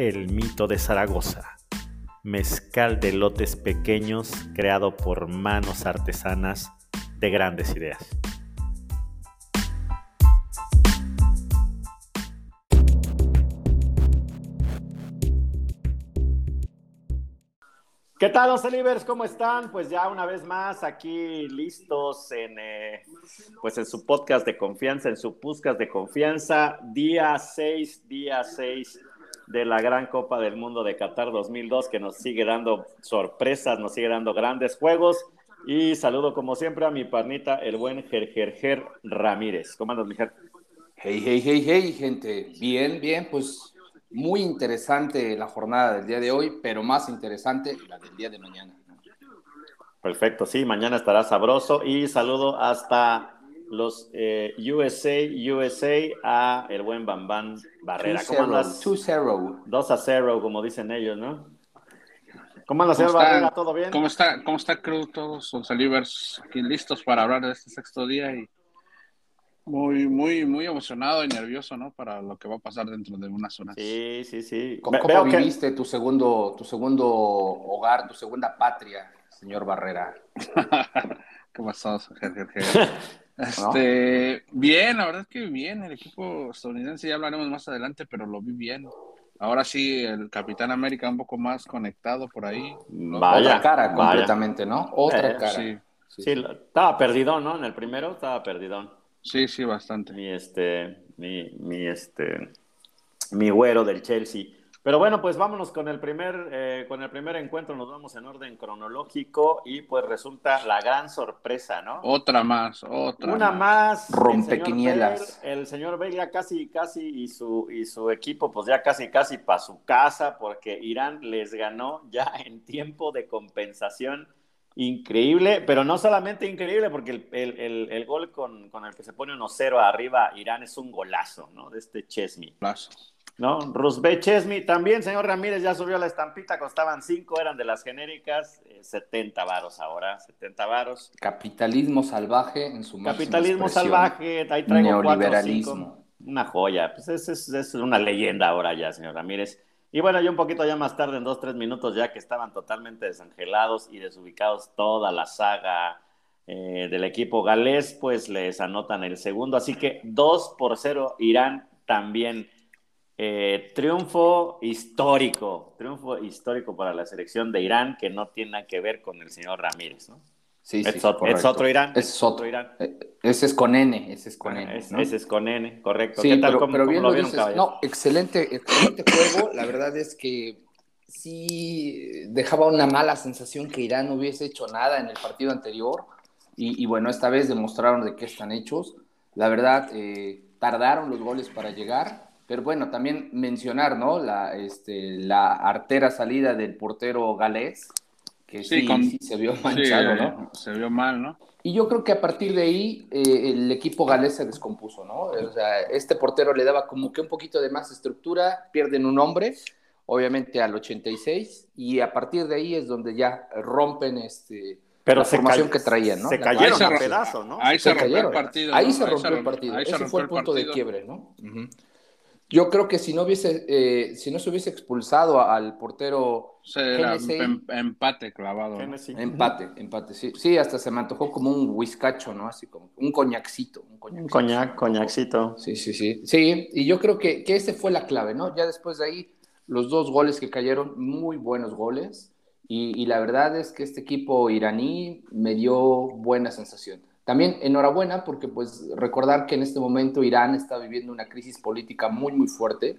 El Mito de Zaragoza, mezcal de lotes pequeños creado por manos artesanas de grandes ideas. ¿Qué tal, los Elivers? ¿Cómo están? Pues ya una vez más aquí listos en, eh, pues en su podcast de confianza, en su podcast de confianza, día 6, día 6 de la Gran Copa del Mundo de Qatar 2002, que nos sigue dando sorpresas, nos sigue dando grandes juegos. Y saludo como siempre a mi parnita, el buen Gergerger Ramírez. ¿Cómo andas, Mijer? Hey, hey, hey, hey, gente. Bien, bien, pues muy interesante la jornada del día de hoy, pero más interesante la del día de mañana. Perfecto, sí, mañana estará sabroso y saludo hasta los eh, USA, USA a el buen Bambán Barrera. ¿Cómo andas? 2-0. 2 a 0, como dicen ellos, ¿no? ¿Cómo andas, señor Barrera? ¿Todo bien? ¿Cómo está, cómo está Cruz? Todos son salivers aquí listos para hablar de este sexto día y muy, muy, muy emocionado y nervioso, ¿no? Para lo que va a pasar dentro de unas horas. Sí, sí, sí. ¿Cómo, cómo viviste tu segundo, tu segundo hogar, tu segunda patria, señor Barrera? ¿Qué pasó, Este, bien, la verdad es que bien, el equipo estadounidense ya hablaremos más adelante, pero lo vi bien. Ahora sí, el Capitán América un poco más conectado por ahí. Vaya, Otra cara vaya. completamente, ¿no? Otra Eh, cara. Sí, sí, estaba perdidón, ¿no? En el primero estaba perdidón. Sí, sí, bastante. Mi este, mi, mi este, mi güero del Chelsea. Pero bueno, pues vámonos con el primer, eh, con el primer encuentro, nos vamos en orden cronológico y pues resulta la gran sorpresa, ¿no? Otra más, otra Una más. el Rompequinielas. El señor Bale ya casi, casi y su, y su equipo pues ya casi, casi para su casa porque Irán les ganó ya en tiempo de compensación. Increíble, pero no solamente increíble porque el, el- el- el gol con, con el que se pone 1-0 arriba Irán es un golazo, ¿no? De este Chesney. Plazo. ¿No? Rusbe Chesney también, señor Ramírez ya subió la estampita, costaban 5, eran de las genéricas, eh, 70 varos ahora, 70 varos. Capitalismo salvaje en su Capitalismo salvaje, ahí traigo cuatro, Neoliberalismo. cinco. Una joya, pues es, es, es una leyenda ahora ya, señor Ramírez. Y bueno, yo un poquito ya más tarde, en dos, tres minutos, ya que estaban totalmente desangelados y desubicados toda la saga eh, del equipo galés, pues les anotan el segundo. Así que 2 por 0 Irán también. Eh, triunfo histórico, triunfo histórico para la selección de Irán que no tiene nada que ver con el señor Ramírez, ¿no? Sí, es, ot- correcto. es otro Irán. Ese es otro. Irán. Eh, Ese es con N, ese es con Ah, N. es- ¿no? Ese es con N, correcto. Sí, ¿Qué tal? pero, ¿Cómo, pero cómo bien lo dices. No, excelente, excelente juego. La verdad es que sí dejaba una mala sensación que Irán no hubiese hecho nada en el partido anterior. Y, y bueno, esta vez demostraron de qué están hechos. La verdad, eh, tardaron los goles para llegar. Pero bueno, también mencionar, ¿no? La, este, la artera salida del portero galés, que sí, Sí, con- sí se vio manchado, Sí, ¿no? Se vio mal, ¿no? Y yo creo que a partir de ahí eh, el equipo galés se descompuso, ¿no? O sea, este portero le daba como que un poquito de más estructura, pierden un hombre, obviamente al 86, y a partir de ahí es donde ya rompen este, Pero la se formación que traían, ¿no? Se cayeron Ahí se a pedazos, ¿no? Ahí se se rompió el cayeron. partido. Ahí ¿no? se rompió el rom- partido. ahí se Ese rompió fue el el punto de partido. quiebre, ¿no? Ujú. Yo creo que si no hubiese, eh, si no se hubiese expulsado al portero Se era Genesee, em- empate clavado. empate, empate, sí, sí, hasta se me antojó como un whiskacho, ¿no? Así como un coñacito, un Un coñacito. coñac, coñacito. Sí, sí, sí. Sí, y yo creo que, que ese fue la clave, ¿no? Ya después de ahí, los dos goles que cayeron, muy buenos goles. Y, y la verdad es que este equipo iraní me dio buena sensación. También enhorabuena porque pues recordar que en este momento Irán está viviendo una crisis política muy, muy fuerte.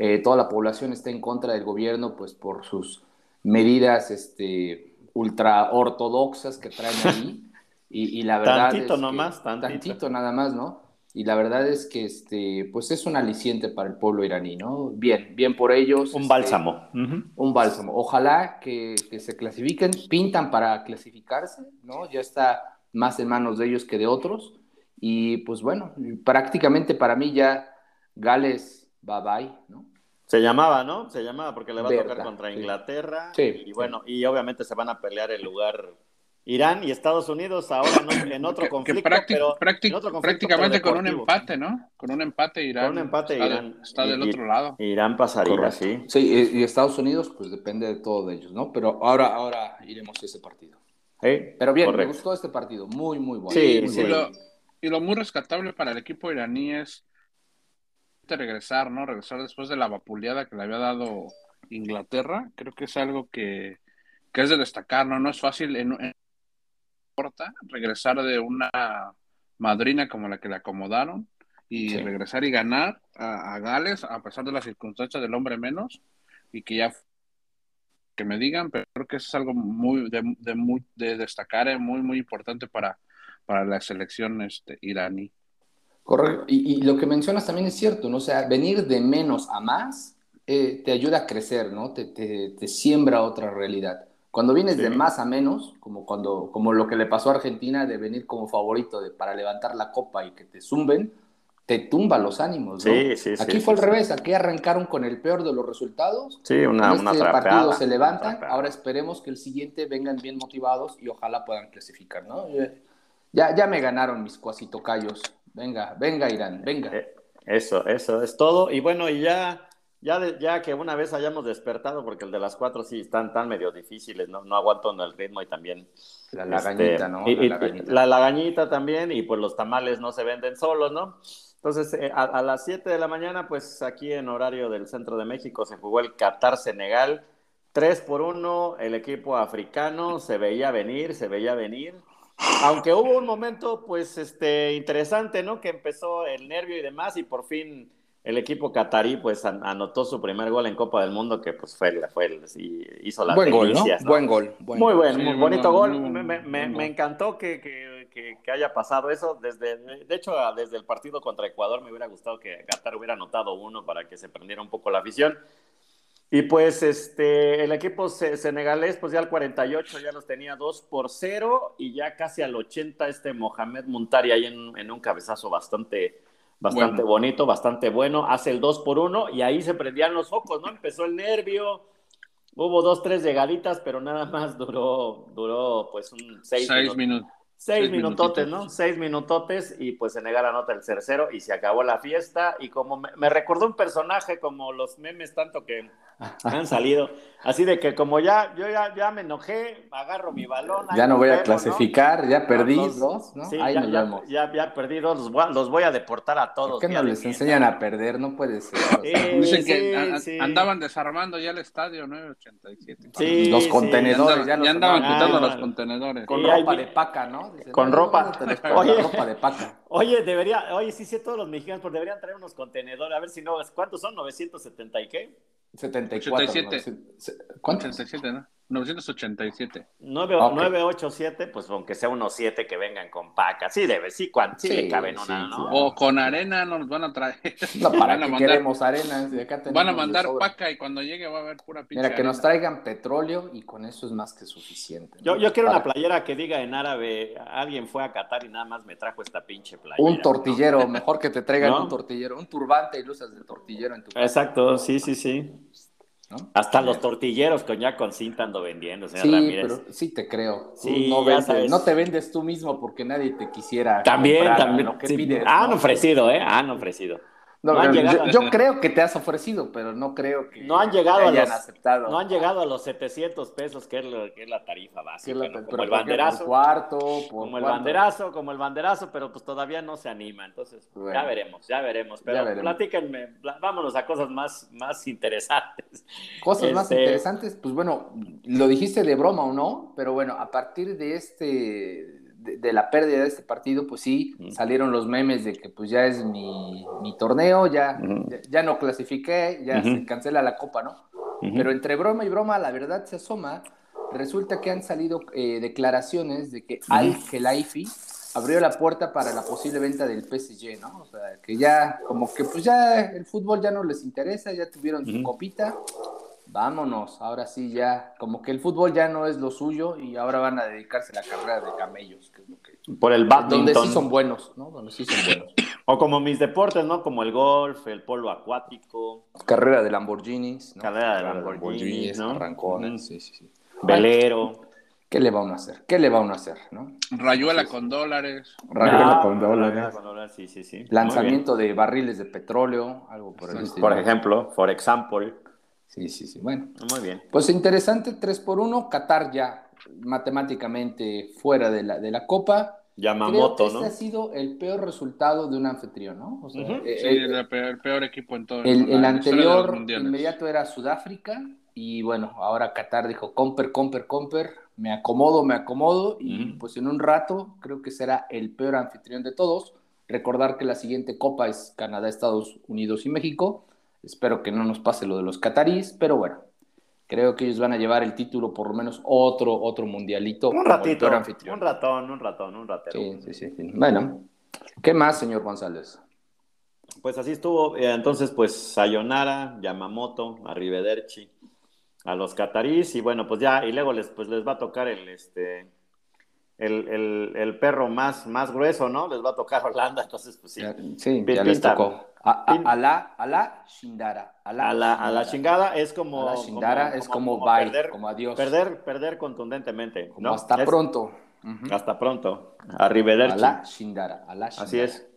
Eh, toda la población está en contra del gobierno pues por sus medidas este, ultra ortodoxas que traen ahí. Y, y la verdad Tantito es que- nomás, tantito. tantito nada más, ¿no? y la verdad es que este, pues es un aliciente para el pueblo iraní, ¿no? Bien, bien por ellos. Un este, bálsamo. Un bálsamo. Ojalá que, que, se clasifiquen, pintan para clasificarse, ¿no? Ya está más en manos de ellos que de otros. Y pues bueno, prácticamente para mí ya Gales, bye bye, ¿no? Se llamaba, ¿no? Se llamaba porque le va a tocar contra Inglaterra. Sí, y bueno, y obviamente se van a pelear el lugar Irán y Estados Unidos ahora en otro conflicto, pero prácticamente con un empate, ¿no? Con un empate Irán. Con un empate está Irán. está del otro lado. Irán pasaría, sí. Sí, y Estados Unidos, pues depende de todo de ellos, ¿no? Pero ahora, ahora iremos a ese partido. ¿Eh? Pero bien, me gustó este partido, muy, muy bueno. Sí, muy sí. Y, lo, y lo muy rescatable para el equipo iraní es regresar, ¿no? Regresar después de la vapuleada que le había dado Inglaterra. Creo que es algo que, que es de destacar, ¿no? No es fácil en, en regresar de una madrina como la que le acomodaron y Sí. regresar y ganar a, a Gales a pesar de las circunstancias del hombre menos y que ya que me digan, pero creo que eso es algo muy de, de, muy, de destacar, eh, muy muy importante para, para la selección este, iraní. Correcto. Y, y lo que mencionas también es cierto, ¿no? O sea, venir de menos a más eh, te ayuda a crecer, ¿no? Te, te, te siembra otra realidad. Cuando vienes Sí. de más a menos, como, cuando, como lo que le pasó a Argentina de venir como favorito de, para levantar la copa y que te zumben, te tumba los ánimos, ¿no? Sí, sí, sí, Aquí sí, fue al revés, aquí arrancaron con el peor de los resultados. Sí, una, en una este trapeada, partido se levantan, una ahora esperemos que el siguiente vengan bien motivados y ojalá puedan clasificar, ¿no? Ya, ya me ganaron mis cuasitocayos. Venga, venga Irán, venga. Eh, Eso, eso es todo. Y bueno, y ya, ya, de- ya que una vez hayamos despertado, porque el de las cuatro sí están tan medio difíciles, no, no aguanto el ritmo y también. La lagañita, este, ¿no? La y- lagañita. la lagañita también, y pues los tamales no se venden solos, ¿no? Entonces, eh, a, a las 7 de la mañana, pues aquí en horario del centro de México se jugó el Qatar-Senegal. 3 por 1, el equipo africano se veía venir, se veía venir. Aunque hubo un momento, pues, este, interesante, ¿no? Que empezó el nervio y demás, y por fin el equipo catarí, pues, an- anotó su primer gol en Copa del Mundo, que pues fue, el- fue el- sí, hizo las Buen gol, ¿no? delicias, Buen gol. buen muy gol. buen, Sí, muy buen bonito gol, Me, me- me encantó que, que- que- que haya pasado eso. Desde, de hecho, desde el partido contra Ecuador me hubiera gustado que Qatar hubiera anotado uno para que se prendiera un poco la afición. Y pues este, el equipo se- senegalés, pues ya al 48 ya los tenía 2 por 0 y ya casi al 80 este Mohamed Muntari ahí en, en un cabezazo bastante, bastante Bueno. bonito, bastante bueno, hace el 2 por 1 y ahí se prendían los focos, ¿no? Empezó el nervio, hubo dos, tres llegaditas, pero nada más duró, duró pues un 6 Seis minutos. Seis Seis minutotes. ¿no? Seis minutotes y pues Senegal anota el tercero y se acabó la fiesta. Y como me, me recordó un personaje como los memes tanto que han salido, así de que como ya, yo ya, ya me enojé, agarro mi balón. Ya no voy a vemos, ¿no? clasificar, ya perdí Los- dos, ¿no? Sí, Ahí ya, nos ya, vemos. ya, ya perdí dos, los voy, a, los voy a deportar a todos. ¿Por qué no les bien. enseñan a perder? No puede ser. o sea, Sí, Dicen que sí, a- a- sí. andaban desarmando ya el estadio 987. Sí, los sí. Ya contenedores, andaban, ya los ya andaban quitando los contenedores. con ropa de paca, ¿no? Dicen, Con "No, ropa. Oye. Ropa de paca. Oye, debería, oye, sí, sí, todos los mexicanos, pues deberían traer unos contenedores, a ver si no, ¿cuántos son? ¿970 y qué? 74. 87. ¿no? ¿Cuántos? 87, ¿no? 987. 9, Ok. 987, pues aunque sea unos 7 que vengan con paca. Sí, debe, sí, cuan- sí, Sí, le caben sí, una, ¿no? sí. O con arena nos van a traer. No, para Van a que mandar- queremos acá tenemos Van a mandar paca y cuando llegue va a haber pura pinche. Mira, que nos arena. traigan petróleo y con eso es más que suficiente. ¿no? Yo, yo quiero una playera que diga en árabe, alguien fue a Qatar y nada más me trajo esta pinche playera. Un tortillero, mejor que te traigan ¿No? un tortillero, un turbante y luces de tortillero en tu casa. Exacto, sí, sí, sí. ¿No? Hasta los tortilleros con ya con cinta ando vendiendo, señor Sí, Ramírez. pero sí te creo. Sí, no, vendes- te vendes tú mismo porque nadie te quisiera. También, comprar, también. ¿no? ¿Qué sí. pides, han no? ofrecido, ¿eh? Han ofrecido. No, no han yo- llegado. yo, yo creo que te has ofrecido, pero no creo que No han llegado te a hayan los- aceptado. No han llegado a los 700 pesos, que es, lo- que es la tarifa básica, la- ¿no? pero como el banderazo. Por cuarto, por como el banderazo, como el banderazo, pero pues todavía no se anima. Entonces, Bueno. ya veremos, ya veremos. Pero Ya veremos. platíquenme, pla- vámonos a cosas más, más interesantes. Cosas más Este- interesantes, pues bueno, lo dijiste de broma o no, pero bueno, a partir de este, de, de la pérdida de este partido, pues sí, salieron los memes de que pues ya es mi, mi torneo, ya, ya, ya no clasifiqué, ya se cancela la copa, ¿no? Pero entre broma y broma, la verdad se asoma, resulta que han salido eh, declaraciones de que Al Khelaifi abrió la puerta para la posible venta del PSG, ¿no? O sea, que ya, como que pues ya el fútbol ya no les interesa, ya tuvieron su copita, vámonos, ahora sí ya, como que el fútbol ya no es lo suyo y ahora van a dedicarse a la carrera de camellos, que es lo que... Por el badminton. Donde sí son buenos, ¿no? Donde sí son buenos. O como mis deportes, ¿no? Como el golf, el polo acuático. Carrera de Lamborghinis, ¿no? Carrera de Lamborghinis, ¿no? Arrancones, sí, sí, sí. Velero. ¿Qué le va a uno a hacer? ¿Qué le va a uno a hacer, no? Rayuela con dólares. Rayuela con dólares. Con dólares. Sí, sí, sí. Lanzamiento de barriles de petróleo, algo por el estilo. Por ejemplo, for example. Sí, sí, sí. Bueno. Muy bien. Pues interesante, 3 por 1 Qatar ya matemáticamente fuera de la, de la Copa. Yamamoto, Creo que ¿no? Este ha sido el peor resultado de un anfitrión, ¿no? O sea, Sí, el, el, peor, el peor equipo en todo el, el historia de los anterior inmediato era Sudáfrica y bueno, ahora Qatar dijo, comper, comper, comper, me acomodo, me acomodo y pues en un rato creo que será el peor anfitrión de todos. Recordar que la siguiente copa es Canadá, Estados Unidos y México. Espero que no nos pase lo de los catarís, pero bueno, creo que ellos van a llevar el título por lo menos otro, otro mundialito. Un ratito, un ratón, un ratón, un ratero. Sí, sí, sí, sí. Bueno, ¿qué más, señor González? Pues así estuvo. Eh, Entonces, pues Sayonara, Yamamoto, Arrivederci, a los catarís y bueno, pues ya, y luego les, pues les va a tocar el, este, el, el, el perro más, más grueso, ¿no? Les va a tocar Holanda, entonces pues sí. Sí, ya les tocó. A, a- Pin- a la, a la Shindara. A la, A la, a la chingada es como... A la Shindara es como bye, como adiós. Perder, perder contundentemente, Como ¿no? hasta Es- pronto. Hasta pronto. Arrivederci. la Shindara. A la Shindara. Así es.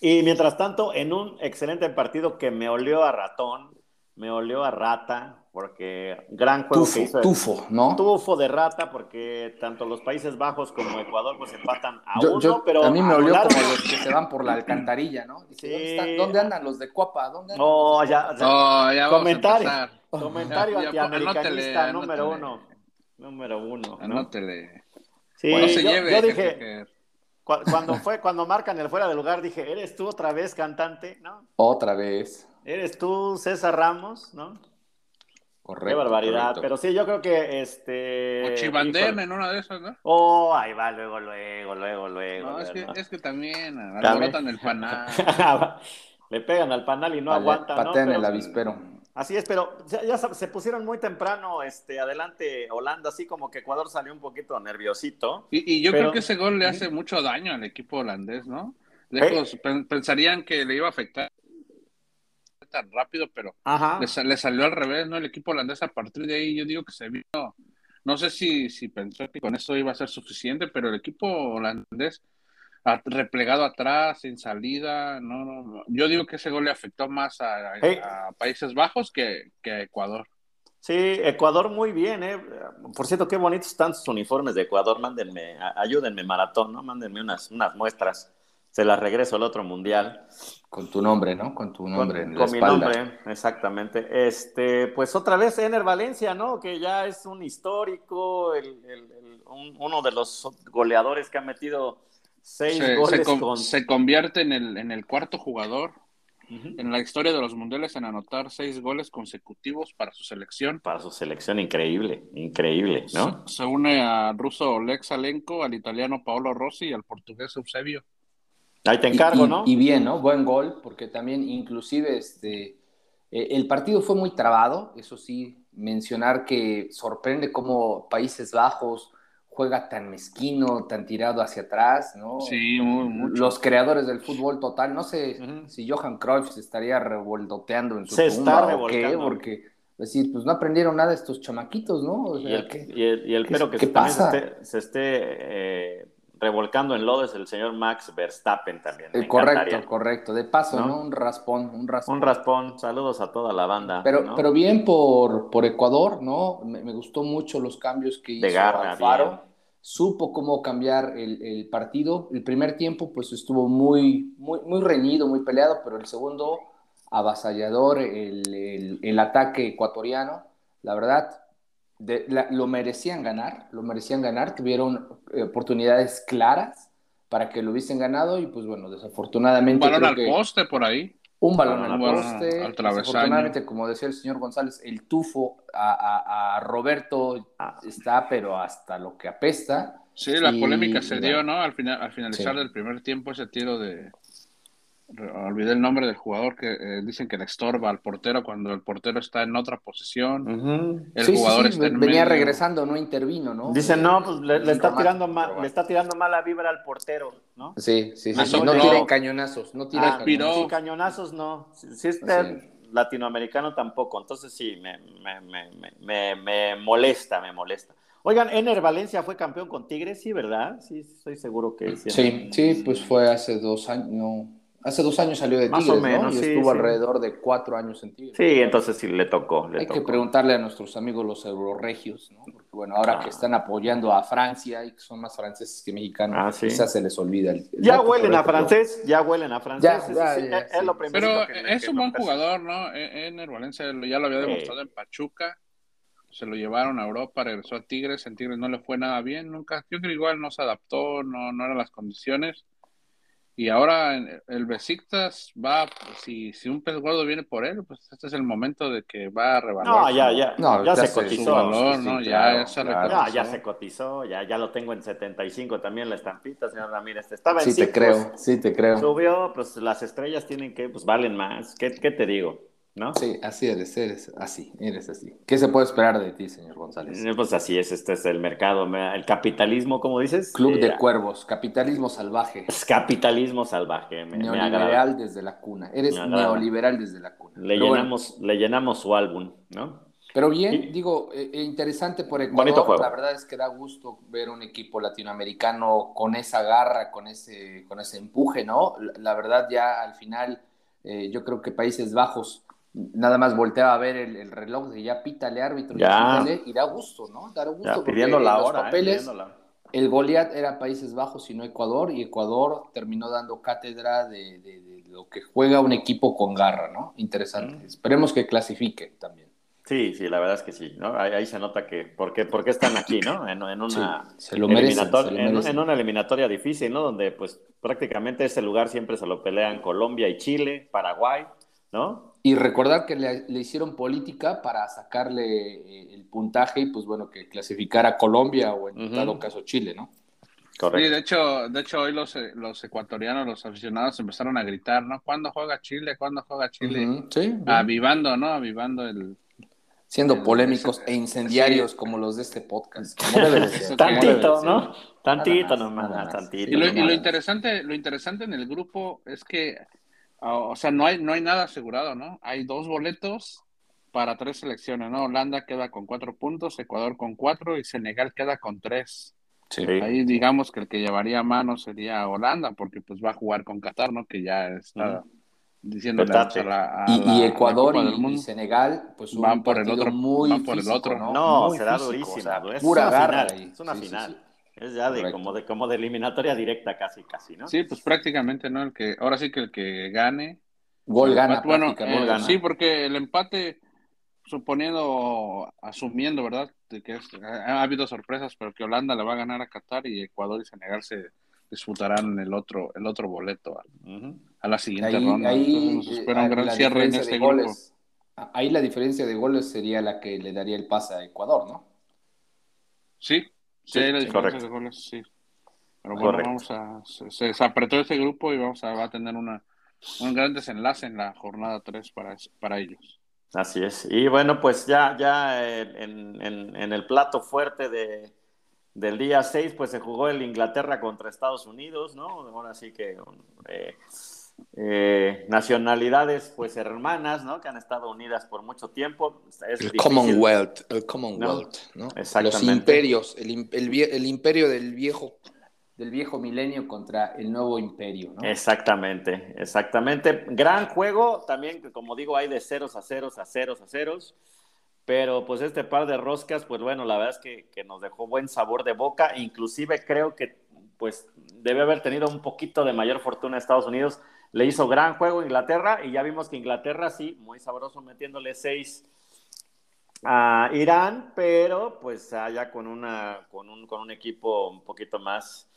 Y mientras tanto, en un excelente partido que me olió a ratón, me olió a rata, porque gran juego que Tufo, hizo. tufo, ¿no? Tufo de rata, porque tanto los Países Bajos como Ecuador pues empatan a Yo- uno, yo- pero a mí me olió como los que se van por la alcantarilla, ¿no? Dice, Sí. ¿dónde, están- dónde andan los de Copa? ¿Dónde andan No, los de ya, ya. No, ya vamos Comentario. a empezar. Comentario antiamericanista número anótele. uno. Número uno. ¿no? Anótele. Sí, no se yo, lleve. yo que- dije, que- cu- cuando fue, cuando marcan el fuera de lugar, dije, ¿eres tú otra vez cantante? ¿No? Otra vez. ¿Eres tú César Ramos? ¿no? Correcto. Qué barbaridad. correcto. Pero sí, yo creo que este. O Chivandem en una de esas, ¿no? Oh, ahí va, luego, luego, luego, luego. No, es que, ¿no? es que también También. alborotan el panal. Le pegan al panal y no Pale- aguantan, ¿no? patean Pero- el avispero. Así es, pero ya, ya se pusieron muy temprano este, adelante Holanda, así como que Ecuador salió un poquito nerviosito. Y, y yo Pero- creo que ese gol le hace mucho daño al equipo holandés, ¿no? Lejos, pen- pensarían que le iba a afectar tan rápido, pero le, le salió al revés, ¿no? El equipo holandés a partir de ahí, yo digo que se vio, no sé si, si pensó que con esto iba a ser suficiente, pero el equipo holandés replegado atrás, sin salida, no, no, yo digo que ese gol le afectó más a, a- Hey. a Países Bajos que, que a Ecuador. Sí, Ecuador muy bien, ¿eh? Por cierto, qué bonitos están sus uniformes de Ecuador. Mándenme, ayúdenme, maratón, ¿no? Mándenme unas, unas muestras. Se las regreso al otro mundial. Con tu nombre, ¿no? Con tu nombre con en la con mi espalda. nombre, exactamente. Este, pues otra vez Ener Valencia, ¿no? Que ya es un histórico, el- el- el- un- uno de los goleadores que ha metido seis Se, se goles con- con. se convierte en el, en el cuarto jugador en la historia de los mundiales en anotar seis goles consecutivos para su selección. Para su selección, increíble, increíble, ¿no? Se, se une al ruso Oleg Salenko, al italiano Paolo Rossi y al portugués Eusebio. Ahí te encargo, y, ¿no? Y bien, ¿no? Buen gol, porque también inclusive este, eh, el partido fue muy trabado, eso sí, mencionar que sorprende cómo Países Bajos juega tan mezquino, tan tirado hacia atrás, ¿no? Sí, muy, mucho. Los creadores del fútbol total, no sé si Johan Cruyff se estaría revoltoteando en su Se tumba está o qué, porque decir, pues no aprendieron nada estos chamaquitos, ¿no? O Y el, ¿qué? y el, y el qué- pero que qué se- también se pasa? esté, se esté, eh, revolcando en lodo es el señor Max Verstappen también. Eh, correcto, encantaría. correcto. De paso, ¿No? ¿no? Un raspón, un raspón. Un raspón, saludos a toda la banda. Pero, ¿no? pero bien por, por Ecuador, ¿no? Me, me gustó mucho los cambios que hizo De garra, Alfaro. bien. Supo cómo cambiar el, el partido. El primer tiempo, pues estuvo muy, muy, muy reñido, muy peleado, pero el segundo, avasallador, el, el- el ataque ecuatoriano. La verdad, de- la- lo merecían ganar, lo merecían ganar. Tuvieron eh, oportunidades claras para que lo hubiesen ganado y, pues bueno, Un desafortunadamente. balón creo al que- poste por ahí. Un balón al poste. Afortunadamente, como decía el señor González, el tufo a, Roberto ah. está, pero hasta lo que apesta. Sí, la polémica se dio, ¿no? Al, final, al finalizar del primer tiempo, ese tiro de, olvidé el nombre del jugador que eh, dicen que le estorba al portero cuando el portero está en otra posición. El jugador venía regresando, no intervino, ¿no? Dicen, no, pues le, está tirando mal, le está tirando mala vibra al portero, ¿no? Sí, sí, sí, no tiene cañonazos, no tiene ah, cañonazos. cañonazos no. Si, es latinoamericano tampoco, entonces sí, me, me, me, me, molesta, me molesta. Oigan, Ener Valencia fue campeón con Tigres, sí, ¿verdad? Sí, estoy seguro que sí. Sí, sí, pues fue hace dos años, no, Hace dos años salió de Tigres, ¿no? Y estuvo alrededor de cuatro años en Tigres. Sí, entonces sí le tocó. Hay que preguntarle a nuestros amigos los euroregios, ¿no? Porque bueno, ahora que ah. están apoyando a Francia y que son más franceses que mexicanos, ah, quizás se les olvida. El, ya huelen a francés, ya huelen a francés. es, lo Pero es un buen jugador, ¿no? Ener Valencia ya lo había demostrado en Pachuca. Se lo llevaron a Europa, regresó a Tigres. En Tigres no le fue nada bien, nunca. Yo creo que igual no se adaptó, no, no eran las condiciones y ahora el Besiktas va, si, si un pez gordo viene por él, pues este es el momento de que va a revaluar. No, ya, ya, no, ya, se cotizó. Valor, ¿no? ya, se ya, se cotizó, ya, ya lo tengo en 75 también la estampita, señor Ramírez. Estaba en sí te creo, sí te creo. Subió, pues las estrellas tienen que, pues valen más. ¿Qué, qué te digo? ¿No? Sí, así eres, eres así, eres así. ¿Qué se puede esperar de ti, señor González? Eh, pues así es, este es el mercado, el capitalismo, como dices. Club de cuervos, capitalismo salvaje. Es capitalismo salvaje, me, Neoliberal desde la cuna, eres neoliberal desde la cuna. Le llenamos, le llenamos su álbum, ¿no? Pero bien, digo, eh, eh, interesante por Ecuador. La verdad es que da gusto ver un equipo latinoamericano con esa garra, con ese, con ese empuje, ¿no? La, verdad, ya al final, yo creo que Países Bajos nada más volteaba a ver el, reloj de ya pítale árbitro, ya. y da gusto, ¿no? Da gusto pidiendo la hora, los papeles, el Goliat era Países Bajos y no Ecuador, y Ecuador terminó dando cátedra de, lo que juega un equipo con garra, ¿no? Interesante. Mm. Esperemos que clasifique también. Sí, sí, la verdad es que sí, ¿no? Ahí, se nota que, ¿por qué, están aquí, ¿no? En, una eliminatoria, en, una eliminatoria difícil, ¿no? Donde, pues, prácticamente ese lugar siempre se lo pelean Colombia y Chile, Paraguay, ¿no? Y recordar que le, hicieron política para sacarle eh, el puntaje y pues bueno, que clasificara a Colombia o en dado caso Chile, ¿no? Correcto. Sí, de hecho, de hecho hoy los, eh, los ecuatorianos, los aficionados empezaron a gritar, ¿no? ¿Cuándo juega Chile? ¿Cuándo juega Chile? Sí. Avivando, ¿no? Avivando el... Siendo polémicos e incendiarios como los de este podcast. tantito, ¿no? Tantito nomás, tantito. Y lo, y lo, interesante, lo interesante en el grupo es que o sea, no hay, no hay nada asegurado, ¿no? Hay dos boletos para tres selecciones, ¿no? Holanda queda con cuatro puntos, Ecuador con cuatro y Senegal queda con tres. Sí. Ahí digamos que el que llevaría mano sería Holanda, porque pues va a jugar con Qatar, ¿no? Que ya está diciendo la, y, Ecuador y, Senegal, pues van por el otro, muy van por el otro. ¿no? No, será durísimo. es pura garra. Es una final. Es ya de como de como de eliminatoria directa casi casi, ¿no? Sí, pues prácticamente, ¿no? El que ahora sí que el que gane gol gana, bueno, eh, sí, porque el empate suponiendo asumiendo, ¿verdad? De que ha, habido sorpresas, pero que Holanda le va a ganar a Qatar y Ecuador y Senegal se disputarán el otro el otro boleto a, la siguiente ronda. Ahí, espera un gran cierre en este grupo. Ahí la diferencia de goles sería la que le daría el pase a Ecuador, ¿no? Sí, Sí, la diferencia de goles, sí. Pero bueno, vamos a. Se, apretó ese grupo y vamos a, va a tener una, un gran desenlace en la jornada 3 para, para ellos. Así es. Y bueno, pues ya, ya en, en, en el plato fuerte de, del día 6, pues se jugó el Inglaterra contra Estados Unidos, ¿no? Ahora sí que. Eh, eh, nacionalidades pues hermanas, ¿no? Que han estado unidas por mucho tiempo. el Commonwealth, el Commonwealth, ¿no? Los imperios, el, el, imperio del viejo del viejo milenio contra el nuevo imperio, ¿no? Exactamente, exactamente. Gran juego, también, como digo, hay de ceros a ceros a ceros a ceros, pero pues este par de roscas, pues bueno, la verdad es que, que nos dejó buen sabor de boca, inclusive creo que pues debe haber tenido un poquito de mayor fortuna Estados Unidos le hizo gran juego Inglaterra y ya vimos que Inglaterra sí, muy sabroso metiéndole seis a Irán, pero pues allá con, una, con, un, con un equipo un poquito más,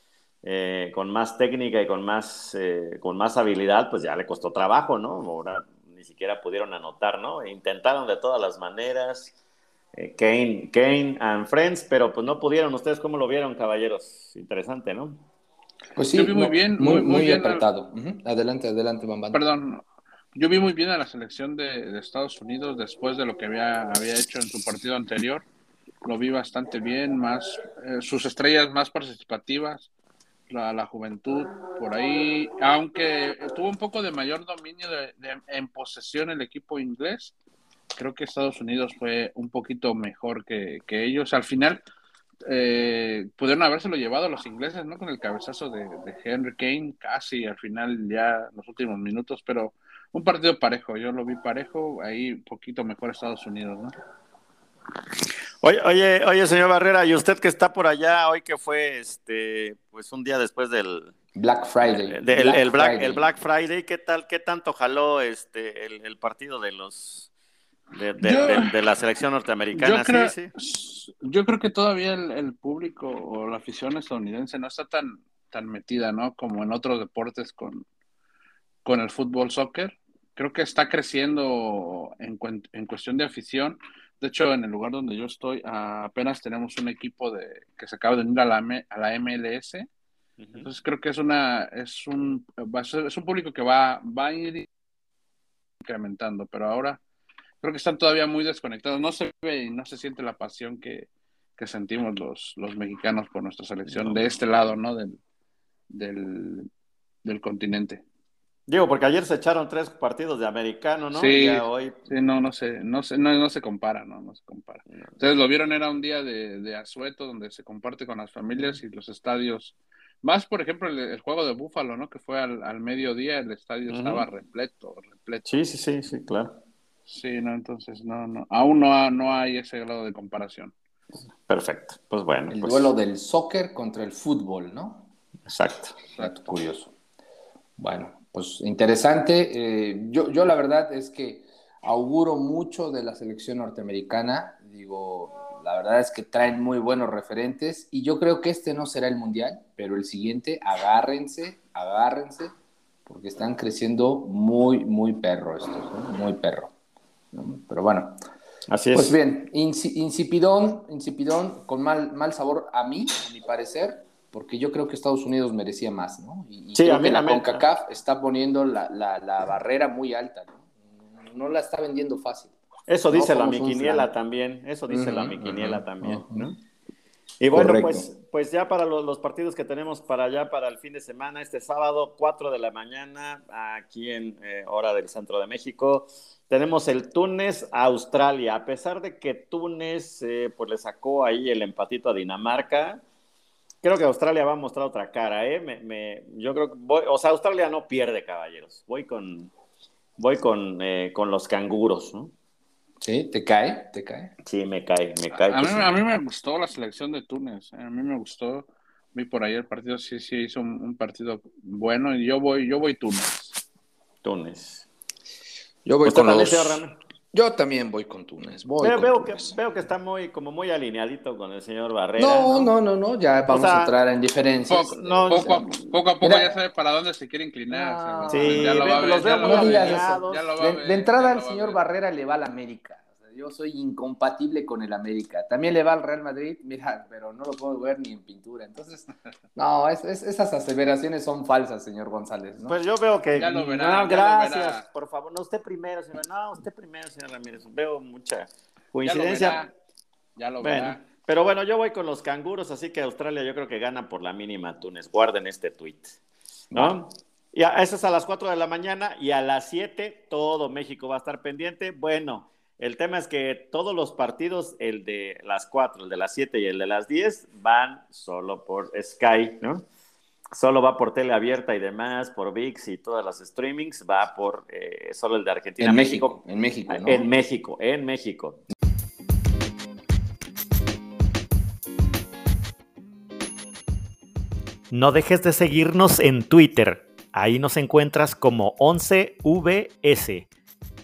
eh, con más técnica y con más, eh, con más habilidad, pues ya le costó trabajo, ¿no? Ahora ni siquiera pudieron anotar, ¿no? Intentaron de todas las maneras. Eh, Kane, Kane and Friends, pero pues no pudieron. ¿Ustedes cómo lo vieron, caballeros? Interesante, ¿no? Pues sí, Yo vi muy bien, muy, muy- muy bien apretado. Ujú. Adelante, adelante, Bambán. Perdón, yo vi muy bien a la selección de, de Estados Unidos después de lo que había, había hecho en su partido anterior. Lo vi bastante bien, más eh, sus estrellas más participativas, la, la juventud por ahí, aunque tuvo un poco de mayor dominio de- de- en posesión el equipo inglés, creo que Estados Unidos fue un poquito mejor que, que ellos. Al final eh, pudieron habérselo llevado los ingleses, ¿no? Con el cabezazo de, de Henry Kane, casi al final ya los últimos minutos, pero un partido parejo, yo lo vi parejo, ahí un poquito mejor Estados Unidos, ¿no? Oye, oye, oye, señor Barrera, y usted que está por allá hoy que fue, este, pues un día después del, Black Friday. el Black, Friday. el Black Friday, ¿qué tal, qué tanto jaló este el, el partido de los de, de- Yo- de- de la selección norteamericana? Yo creo, sí, sí. yo creo que todavía el, el público o la afición estadounidense no está tan, tan metida, ¿no? Como en otros deportes con, con el fútbol, soccer. Creo que está creciendo en, en cuestión de afición. De hecho, en el lugar donde yo estoy, apenas tenemos un equipo de, que se acaba de unir a la, a la MLS. Entonces creo que es una, es un, es un público que va, va a ir incrementando, pero ahora creo que están todavía muy desconectados. No se ve y no se siente la pasión que, que sentimos los, los mexicanos por nuestra selección de este lado, ¿no? Del, del, del continente. Digo, porque ayer se echaron tres partidos de americano, ¿no? Sí. Ya hoy Sí, no, no se, no se, no, no se compara, ¿no? No se compara. Ustedes lo vieron, era un día de, de asueto donde se comparte con las familias y los estadios. Más, por ejemplo, el, el juego de Búfalo, ¿no? Que fue al, al mediodía, el estadio estaba repleto, repleto. Sí, sí, sí, sí, claro. Sí, no, entonces no, no, aún no, ha- no hay ese grado de comparación. Perfecto. Pues bueno, El pues, duelo del soccer contra el fútbol, ¿no? exacto. Dato curioso. Bueno, pues interesante. Eh, yo, yo la verdad es que auguro mucho de la selección norteamericana. Digo, la verdad es que traen muy buenos referentes y yo creo que este no será el mundial, pero el siguiente, agárrense, agárrense, porque están creciendo muy, muy perro estos, ¿no? muy perro. Pero bueno, Así es. pues bien, insipidón, insipidón, con mal, mal sabor a mí, a mi parecer, porque yo creo que Estados Unidos merecía más, ¿no? Y, y Sí, creo a mí que la. CONCACAF está poniendo la, la- la barrera muy alta, ¿no? No la está vendiendo fácil. Eso No dice la somos mi un quiniela flan. también. Eso dice la Ujú, mi quiniela ujú, también. ¿no? Y bueno, Correcto. pues, pues ya para los, los partidos que tenemos para allá, para el fin de semana, este sábado, 4 de la mañana, aquí en eh, hora del centro de México, tenemos el Túnez a Australia. A pesar de que Túnez eh, pues le sacó ahí el empatito a Dinamarca, creo que Australia va a mostrar otra cara, ¿eh? Me- me- yo creo que voy, o sea, Australia no pierde, caballeros. Voy con, voy con, eh, con los canguros, ¿no? ¿Sí? ¿Te cae? ¿Te cae? Sí, me cae, me cae. A que mí, sí. a mí me gustó la selección de Túnez, eh, a mí me gustó. Vi por ahí el partido, sí, sí, hizo un, un partido bueno y yo voy, yo voy Túnez. Túnez. Yo voy ¿Usted con también, los... señor Rame? Yo también voy con Túnez. Voy Veo, con veo que, veo que está muy, como muy alineadito con el señor Barrera. No, no, no, no, ya vamos sea, a entrar en diferencias. Poco, no, poco, a, poco a poco Mira. ya sabe para dónde se quiere inclinar. No. Sí, ya lo va a ver, a a De, entrada a señor. Barrera le va al América. Yo soy incompatible con el América. También le va al Real Madrid, mira, pero no lo puedo ver ni en pintura. Entonces, no, es- es- esas aseveraciones son falsas, señor González. ¿no? Pues yo veo que. Ya lo verá, no, ya lo gracias, verá. por favor. No, usted primero, señor. No, usted primero, señor Ramírez. Veo mucha Ya lo coincidencia. verá, Ya lo Bueno, verá. pero bueno, yo voy con los canguros, así que Australia yo creo que gana por la mínima Túnez. Guarden este tweet. ¿No? Y a, eso es a las 4 de la mañana y a las 7 todo México va a estar pendiente. Bueno, el tema es que todos los partidos, el de las 4, el de las 7 y el de las 10, van solo por Sky, ¿no? Solo va por tele abierta y demás, por VIX y todas las streamings, va por eh, solo el de Argentina. en México, en México, ¿no? En México, en México. No dejes de seguirnos en Twitter. Ahí nos encuentras como 11VS.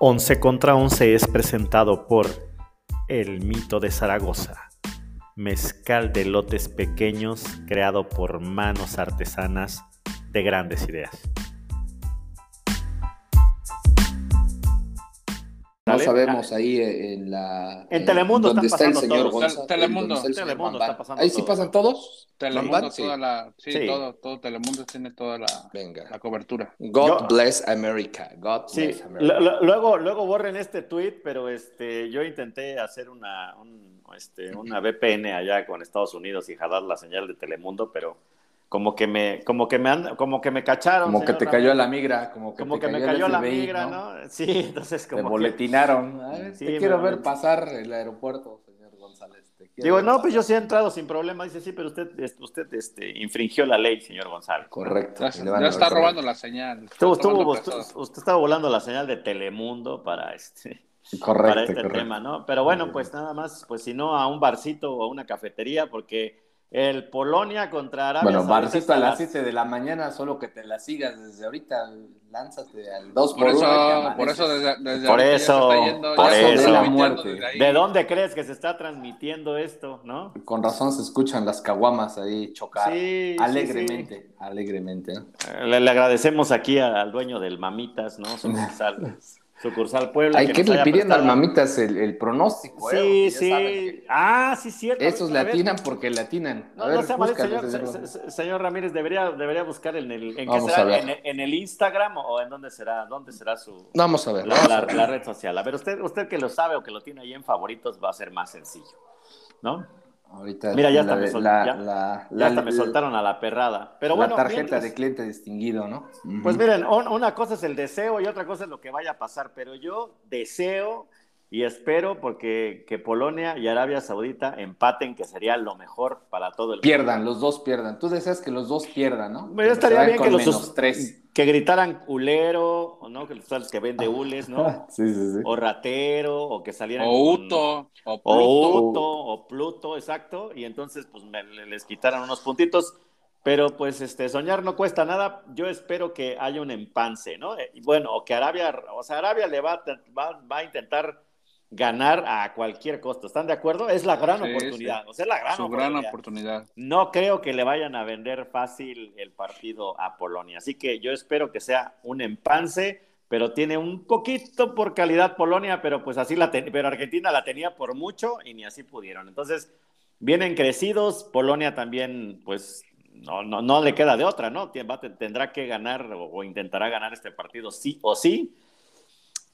Once contra Once es presentado por El Mito de Zaragoza, mezcal de lotes pequeños creado por manos artesanas de grandes ideas. No sabemos ahí en la. En Telemundo donde están está el pasando señor todos. González. Telemundo, donde está el señor Telemundo pasando Ahí sí pasan todos. Telemundo, toda la, sí, Sí. todo, todo Telemundo tiene toda la, Venga. la cobertura. God Yo- bless America. God Sí, bless America. luego, luego borren este tweet, pero este, yo intenté hacer una, un, este, una VPN allá con Estados Unidos y jalar la señal de Telemundo, pero como que me, como que me han- como que me cacharon. Como que te Ramírez. cayó la migra. Como que, como te que me cayó la FBI, migra, ¿no? Sí, entonces Te como que- boletinaron. A ver, Sí, te quiero ver pasar el aeropuerto, señor González. Te quiero Digo, no, pues yo pasar. sí he entrado sin problema. Dice, sí, pero usted, este, usted este, infringió la ley, señor González. Correcto. A está robando la señal. está Estuvo, estuvo- tomando usted, estaba volando la señal de Telemundo para este, Correcto, para este correcto. tema, ¿no? Pero bueno, pues nada más, pues si no, a un barcito o a una cafetería, porque el Polonia contra Arabia Bueno, Saudita barcito a las 7 de la mañana, solo que te la sigas desde ahorita. Lánzate al 2 Por por 1. eso, por eso desde, desde Por eso, se está yendo, por eso. transmitiendo La muerte. desde. ¿De dónde crees que se está transmitiendo esto, no? Con razón se escuchan las caguamas ahí chocar. Sí, sí, alegremente, alegremente. ¿no? Le, le agradecemos aquí al dueño del Mamitas, ¿no? sucursal Puebla. Hay que nos le haya pidieron al prestado- mamitas el, el pronóstico. ¿eh? Sí, sí. que Ah, sí, cierto. Esos le atinan porque le atinan. No, a ver, no sea mal, señor, señor. se- se- señor Ramírez, debería, debería buscar en el, ¿en el- en el Instagram o en dónde será, dónde será su Vamos a ver. la, vamos la- a ver. la red social. A ver, usted, usted que lo sabe o que lo tiene ahí en favoritos va a ser más sencillo, ¿no? Ahorita Mira, ya la, hasta me sol- la- ya- la- Ya la- hasta me soltaron a la perrada. Pero la tarjeta mientras- de cliente distinguido, ¿no? pues miren, un- una cosa es el deseo y otra cosa es lo que vaya a pasar, pero yo deseo y espero porque que Polonia y Arabia Saudita empaten, que sería lo mejor para todo el pierdan, los dos pierdan. Tú deseas que los dos pierdan, ¿no? Bueno, estaría bien que los tres. Que gritaran culero, o no, que los que vende hules, ¿no? Sí, sí, sí. O ratero, o que salieran O con- Uto, o o Pluto. Uto, o Pluto, exacto, y entonces pues me- les quitaran unos puntitos. Pero pues este soñar no cuesta nada. Yo espero que haya un empance, ¿no? Eh, y bueno, o que Arabia, o sea, Arabia le va, va, va a intentar ganar a cualquier costo. ¿Están de acuerdo? Es la gran Sí, oportunidad. O sea, es la gran Su oportunidad. gran oportunidad. No creo que le vayan a vender fácil el partido a Polonia. Así que yo espero que sea un empance, pero tiene un poquito por calidad Polonia, pero pues así la pero Argentina la tenía por mucho y ni así pudieron. Entonces, vienen crecidos, Polonia también pues no, no, no le queda de otra, ¿no? Tendrá que ganar o, o intentará ganar este partido sí o sí.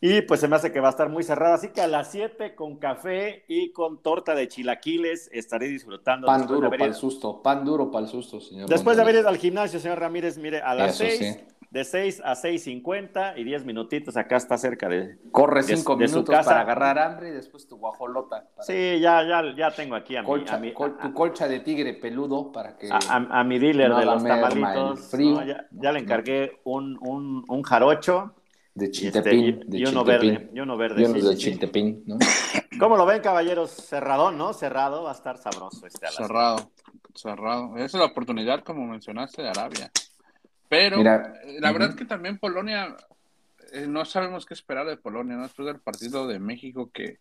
Y pues se me hace que va a estar muy cerrada. Así que a las 7 con café y con torta de chilaquiles estaré disfrutando. Pan duro para el susto, pan duro para el susto, señor. Después de haber ido al gimnasio, señor Ramírez, mire, a las Eso 6, sí. de 6 a 6.50 y 10 minutitos, acá está cerca de... Corre de- cinco de su minutos casa. para agarrar hambre y después tu guajolota. para- Sí, ya, ya, ya tengo aquí a mi, colcha, a mi, col- tu colcha de tigre peludo para que a- a- a mi dealer no de los tamalitos. Ya, ya le encargué un, un, un jarocho de y, este, chiltepín, y- de y uno chiltepín. verde. Y uno verde, Y uno sí, de sí, sí. chiltepín, ¿no? ¿Cómo lo ven, caballeros? Cerradón, ¿no? Cerrado, va a estar sabroso este a las- Cerrado, cerrado. Esa es la oportunidad, como mencionaste, de Arabia. Pero Mira, eh, la verdad ujú. que también Polonia, eh, no sabemos qué esperar de Polonia, ¿no? Después del partido de México, que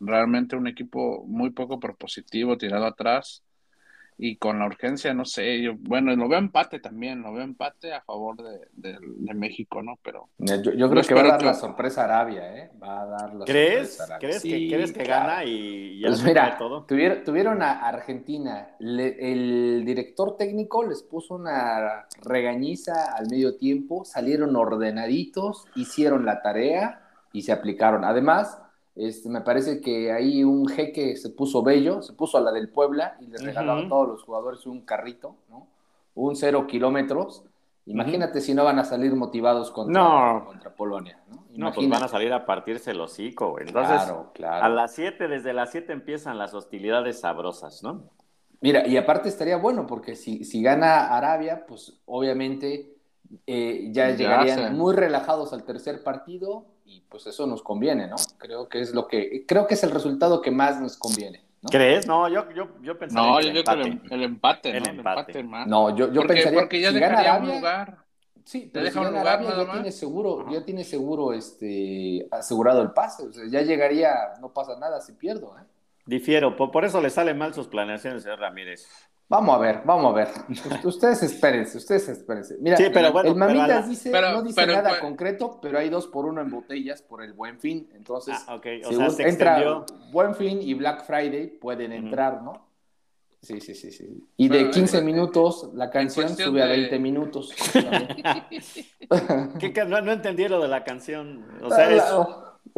realmente un equipo muy poco propositivo, tirado atrás, y con la urgencia, no sé, yo, bueno, lo veo empate también, lo veo empate a favor de, de- de México, ¿no? Pero Yo, creo que va a dar que- la sorpresa a Arabia, ¿eh? Va a dar la ¿Crees? sorpresa a Arabia. ¿Crees, que, Sí, ¿Crees que claro. gana y ya Pues mira, todo? tuvieron, tuvieron a Argentina. Le- el director técnico les puso una regañiza al medio tiempo, salieron ordenaditos, hicieron la tarea y se aplicaron. Además, este, me parece que ahí un jeque se puso bello, se puso a la del Puebla y le regaló Ujú. a todos los jugadores un carrito, ¿no? Un cero kilómetros. Imagínate si no van a salir motivados contra, No. contra Polonia, ¿no? No, pues van a salir a partirse el hocico, güey. Entonces, claro, claro. a las 7, desde las 7 empiezan las hostilidades sabrosas, ¿no? Mira, y aparte estaría bueno, porque si, si gana Arabia, pues obviamente eh, ya, llegarían muy relajados al tercer partido y pues eso nos conviene, ¿no? Creo que es lo que, creo que es el resultado que más nos conviene. ¿no? ¿Crees? No, yo, yo, yo pensaría No, que yo el creo que empate. el, el empate, El ¿no? El empate. empate más. No, yo, yo porque, pensaría porque ya que si gana dejaría un Arabia, lugar. sí, pero deja si un gana lugar Arabia nada ya más. tiene seguro, Ajá. ya tiene seguro este asegurado el pase, o sea, ya llegaría, no pasa nada si pierdo, ¿eh? Difiero, por, por eso le salen mal sus planeaciones, señor Ramírez. Vamos a ver, vamos a ver. Ust- Ustedes espérense, ustedes espérense. Mira, Sí, pero bueno, el Mamitas dice, pero- no dice pero- nada pero- concreto, pero hay dos por uno en botellas por el Buen Fin. Entonces, Ah, ok, o sea, se entra extendió. Buen Fin y Black Friday pueden entrar, ¿no? Sí, sí, sí, sí. Y de 15 en- minutos, la canción sube a de- 20 minutos. ¿Qué- qué? No, no entendí lo de la canción. O sea, es-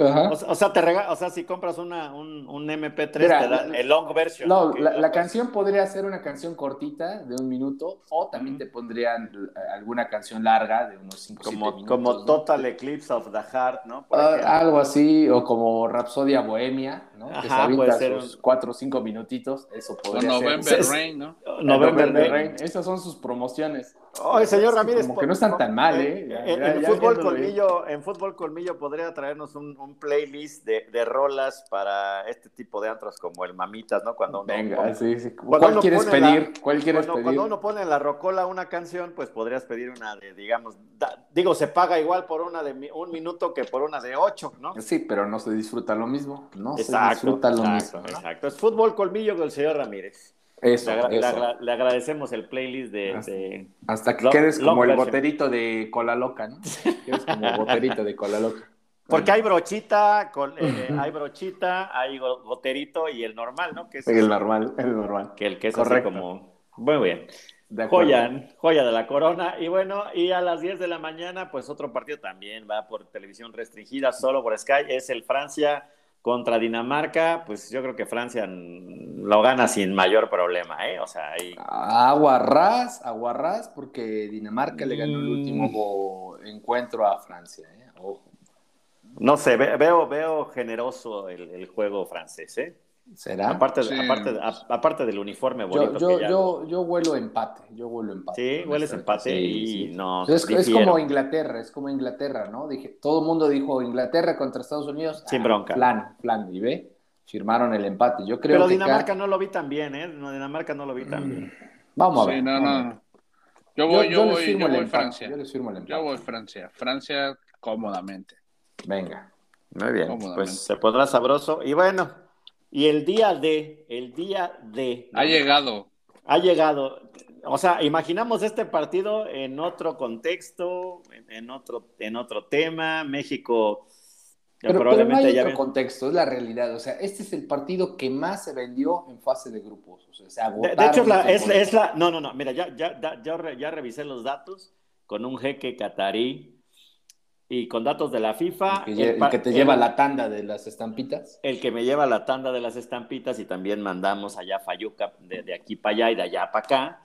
Ajá. o sea, o sea, te rega- o sea, si compras una, un, un MP3, Mira, te dan el long version. No, la, canción podría ser una canción cortita de un minuto o también te pondrían eh, alguna canción larga de unos 5 Como, minutos. como ¿no? Total Eclipse of the Heart, ¿no? Ah, algo así, o como Rapsodia Bohemia, ¿no? que se Ajá, avienta ser sus un- 4 o 5 minutitos, eso O podría ser. November Es- Rain, ¿no? November, November Rain. Rain, Esas son sus promociones. Oye, señor Es que Ramírez, como que no están tan mal, ¿eh? En, Ya- en- ya- en ya fútbol colmillo, en fútbol colmillo podría traernos un, un playlist de, de rolas para este tipo de antros como el Mamitas, ¿no? Cuando uno, Venga, sí, sí. Cuando ¿Cuál uno quieres pone la- pedir? ¿Cuál quieres cuando, pedir? cuando uno pone en la rocola una canción, pues podrías pedir una de, digamos, da- digo, se paga igual por una de mi- un minuto que por una de ocho, ¿no? Sí, pero no se disfruta lo mismo. No se Exacto, disfruta lo exacto, mismo. ¿no? exacto. Es fútbol colmillo con el señor Ramírez. Eso, Le, agra- le eso. agra- le agradecemos el playlist de, Hasta- de- Hasta que Long- quedes como el boterito de cola loca, ¿no? Quedes como boterito de cola loca. Porque hay brochita, eh, hay brochita, hay go- goterito y el normal, ¿no? Que es El normal, el normal. que el que es Correcto. así como muy bien. De. Joya, joya de la corona. Y bueno, y a las 10 de la mañana, pues otro partido también va por televisión restringida, solo por Sky, es el Francia contra Dinamarca. Pues yo creo que Francia lo gana sin mayor problema, ¿eh? O sea, ahí. Aguarrás, aguarrás, porque Dinamarca le ganó el Mm. último encuentro a Francia. ¿eh? Ojo. No sé, ve- veo, veo generoso el, el juego francés, ¿eh? ¿Será? Aparte, Sí. aparte, a- aparte del uniforme yo, bonito yo, que ya- yo, yo huelo empate, yo huelo empate. Sí, hueles empate Sí, y sí. no. Es, como Inglaterra, es como Inglaterra, ¿no? Dije, todo el mundo dijo Inglaterra contra Estados Unidos. Sin ah, bronca. Plan, plan, y ve, firmaron el empate. Yo creo Pero que Dinamarca no lo vi tan bien, ¿eh? No, Dinamarca no lo vi tan bien. Vamos a Sí, ver. no, vamos a ver. no. Yo voy, yo, yo les voy, firmo yo el voy empate, Francia. Yo les firmo el empate. Yo voy Francia. Francia cómodamente. Venga. Muy bien, pues se pondrá sabroso. Y bueno, y el día de, el día de... ¿no? Ha llegado. Ha llegado. O sea, imaginamos este partido en otro contexto, en, en otro, en otro tema. México Pero, pero no probablemente hay ya otro ven- contexto, es la realidad. O sea, este es el partido que más se vendió en fase de grupos. O sea, se De, agotaron de hecho, es la, es, es la. No, no, no. Mira, ya, ya, ya, ya, re- ya revisé los datos con un jeque catarí y con datos de la FIFA. El que, lle- el el pa- que te lleva la tanda de las estampitas. el que me lleva la tanda de las estampitas y también mandamos allá Fayuca de, de aquí para allá y de allá para acá.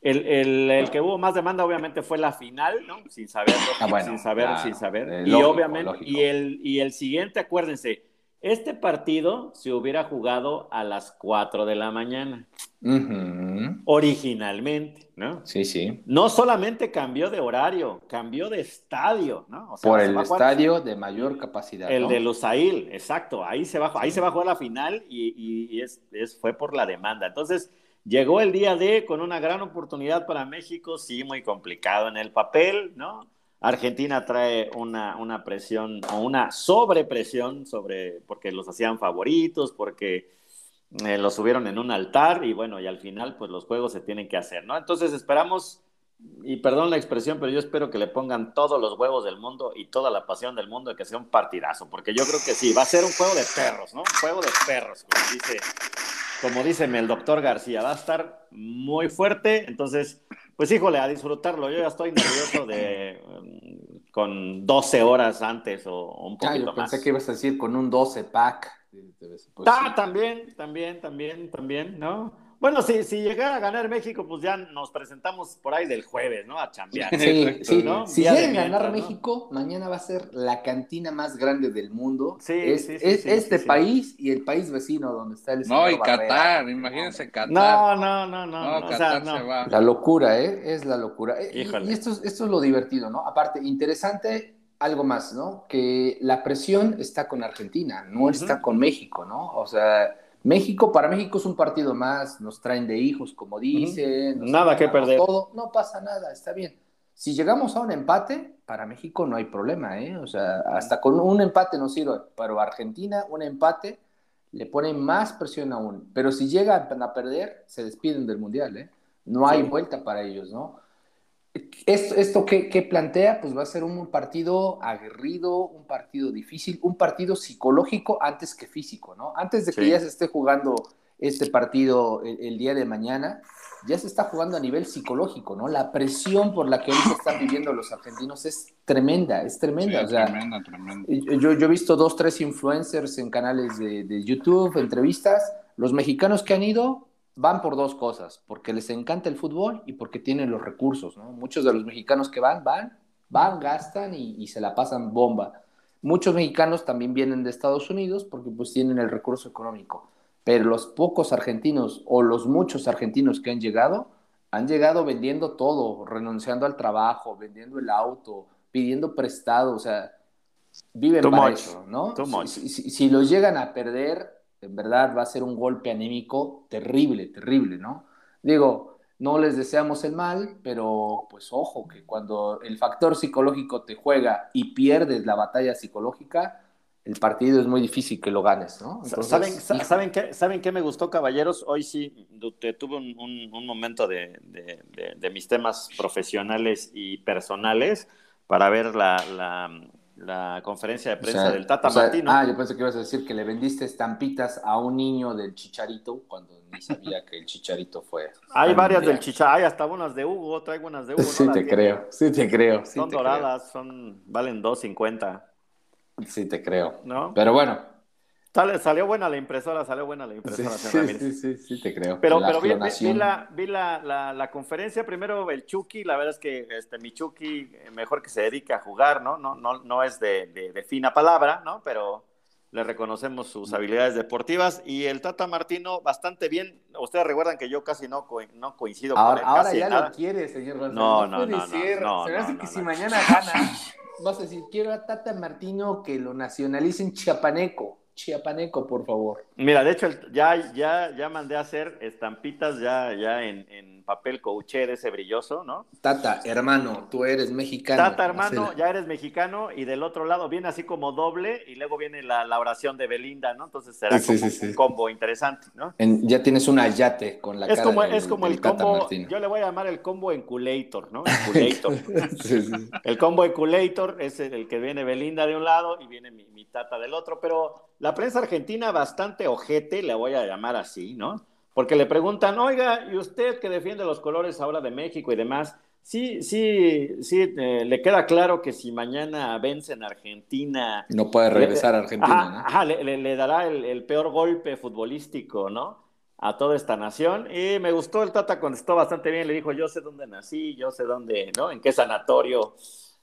El, el- el que hubo más demanda obviamente fue la final, ¿no? Sin saberlo, Ah, bueno, sin saber, claro. sin saber. Eh, y lógico, obviamente, lógico. y el, y el siguiente, acuérdense, este partido se hubiera jugado a las 4 de la mañana, Originalmente, ¿no? Sí, sí. No solamente cambió de horario, cambió de estadio, ¿no? O sea, Por el estadio de mayor capacidad. el ¿no? de Lusail, exacto. Ahí se va, ahí se a la final y, y- y es, es- fue por la demanda. Entonces, llegó el día D con una gran oportunidad para México, sí, muy complicado en el papel, ¿no? Argentina trae una, una presión o una sobrepresión sobre, porque los hacían favoritos, porque eh, los subieron en un altar y bueno, y al final pues los juegos se tienen que hacer, ¿no? Entonces esperamos, y perdón la expresión, pero yo espero que le pongan todos los huevos del mundo y toda la pasión del mundo de que sea un partidazo, porque yo creo que sí, va a ser un juego de perros, ¿no? Un juego de perros, como dice, como dice el doctor García, va a estar muy fuerte, entonces, pues híjole, a disfrutarlo, yo ya estoy nervioso de um, con 12 horas antes o, o un Ah, poquito yo pensé más. que ibas a decir con un 12 pack. Ah, también, también, también, también, ¿no? Bueno, si, si llegara a ganar México, pues ya nos presentamos por ahí del jueves, ¿no? A chambear. Sí, sí. ¿no? Si Día de llega a ganar ¿no? México, mañana va a ser la cantina más grande del mundo. Sí, es, sí, sí, es sí, este sí, sí. país y el país vecino donde está el No, señor y Barrera. Qatar, imagínense Qatar. No, no, no, no. No, no, o Qatar sea, se no. va. La locura, ¿eh? Es la locura. Eh, Y, Híjole. y esto, es, esto es lo divertido, ¿no? Aparte, interesante algo más, ¿no? Que la presión está con Argentina, no está con México, ¿no? O sea, México, para México es un partido más, nos traen de hijos, como dicen. Nada que perder. Todo. No pasa nada, está bien. Si llegamos a un empate, para México no hay problema, ¿eh? O sea, hasta con un empate nos sirve, pero Argentina, un empate le pone más presión aún. Pero si llegan a perder, se despiden del Mundial, ¿eh? No hay Sí. vuelta para ellos, ¿no? Esto, esto que, que plantea, pues va a ser un partido aguerrido, un partido difícil, un partido psicológico antes que físico, ¿no? Antes de que Sí. ya se esté jugando este partido el, el día de mañana, ya se está jugando a nivel psicológico, ¿no? La presión por la que ahorita están viviendo los argentinos es tremenda, es tremenda. Sí, o sea, tremenda, tremenda. yo, yo he visto dos, tres influencers en canales de, de YouTube, entrevistas. Los mexicanos que han ido van por dos cosas, porque les encanta el fútbol y porque tienen los recursos, ¿no? Muchos de los mexicanos que van, van, van, gastan y, y se la pasan bomba. Muchos mexicanos también vienen de Estados Unidos porque pues tienen el recurso económico, pero los pocos argentinos o los muchos argentinos que han llegado, han llegado vendiendo todo, renunciando al trabajo, vendiendo el auto, pidiendo prestado, o sea, viven Too para much. eso, ¿no? Too much. Si, si- si los llegan a perder, en verdad va a ser un golpe anímico terrible, terrible, ¿no? Digo, no les deseamos el mal, pero pues ojo, que cuando el factor psicológico te juega y pierdes la batalla psicológica, el partido es muy difícil que lo ganes, ¿no? Entonces, ¿Saben, ¿saben, qué, ¿Saben qué me gustó, caballeros? Hoy sí te- tuve un, un- un momento de, de- de- de mis temas profesionales y personales para ver la, la- la conferencia de o prensa sea, del Tata o sea, Martino. Ah, yo pensé que ibas a decir que le vendiste estampitas a un niño del Chicharito cuando ni sabía que el Chicharito fue. hay varias del Mundial. Chicha, hay hasta unas de Hugo, traigo unas de Hugo. Sí te creo, sí te creo. sí Son te doradas, son, valen 2.50, creo. Sí te creo. ¿no? Pero bueno. Sale- salió buena la impresora, salió buena la impresora, señor sí, sí, sí, sí te creo. Pero, La pero vi, vi- vi clonación. la, vi la, la- la conferencia, primero el Chucky, la verdad es que este, mi Chucky, eh, mejor que se dedique a jugar, ¿no? No, no, no es de, de- de fina palabra, ¿no? Pero le reconocemos sus habilidades deportivas. Y el Tata Martino, bastante bien. Ustedes recuerdan que yo casi no, co- no coincido con Ahora, él, ahora casi ya nada. lo quiere, señor González. No, no, puede no, no, no, Se me hace no, que no, si no. mañana gana, vas a decir, quiero a Tata Martino que lo nacionalicen chiapaneco. Chiapaneco, por favor. Mira, de hecho, ya, ya, ya mandé a hacer estampitas ya, ya en, en papel couché de ese brilloso, ¿no? Tata, hermano, tú eres mexicano. Tata, hermano, ya eres mexicano y del otro lado viene así como doble y luego viene la, la oración de Belinda, ¿no? Entonces será Sí, como sí, sí. un combo interesante, ¿no? En- ya tienes un ayate con la Es cara como, del- es como del el Tata combo, Martino. yo le voy a llamar el combo enculator, ¿no? Enculator. Sí, sí. el combo enculator es el, el que viene Belinda de un lado y viene mi, mi tata del otro, pero la prensa argentina bastante ojete, le voy a llamar así, ¿no? Porque le preguntan, oiga, ¿y usted que defiende los colores ahora de México y demás? Sí, sí, sí, eh, le queda claro que si mañana vencen a Argentina, No puede regresar a Argentina, ajá, ¿no? ajá, le, le- le dará el, el peor golpe futbolístico, ¿no? A toda esta nación. Y me gustó, el Tata contestó bastante bien, le dijo, yo sé dónde nací, yo sé dónde, ¿no? En qué sanatorio,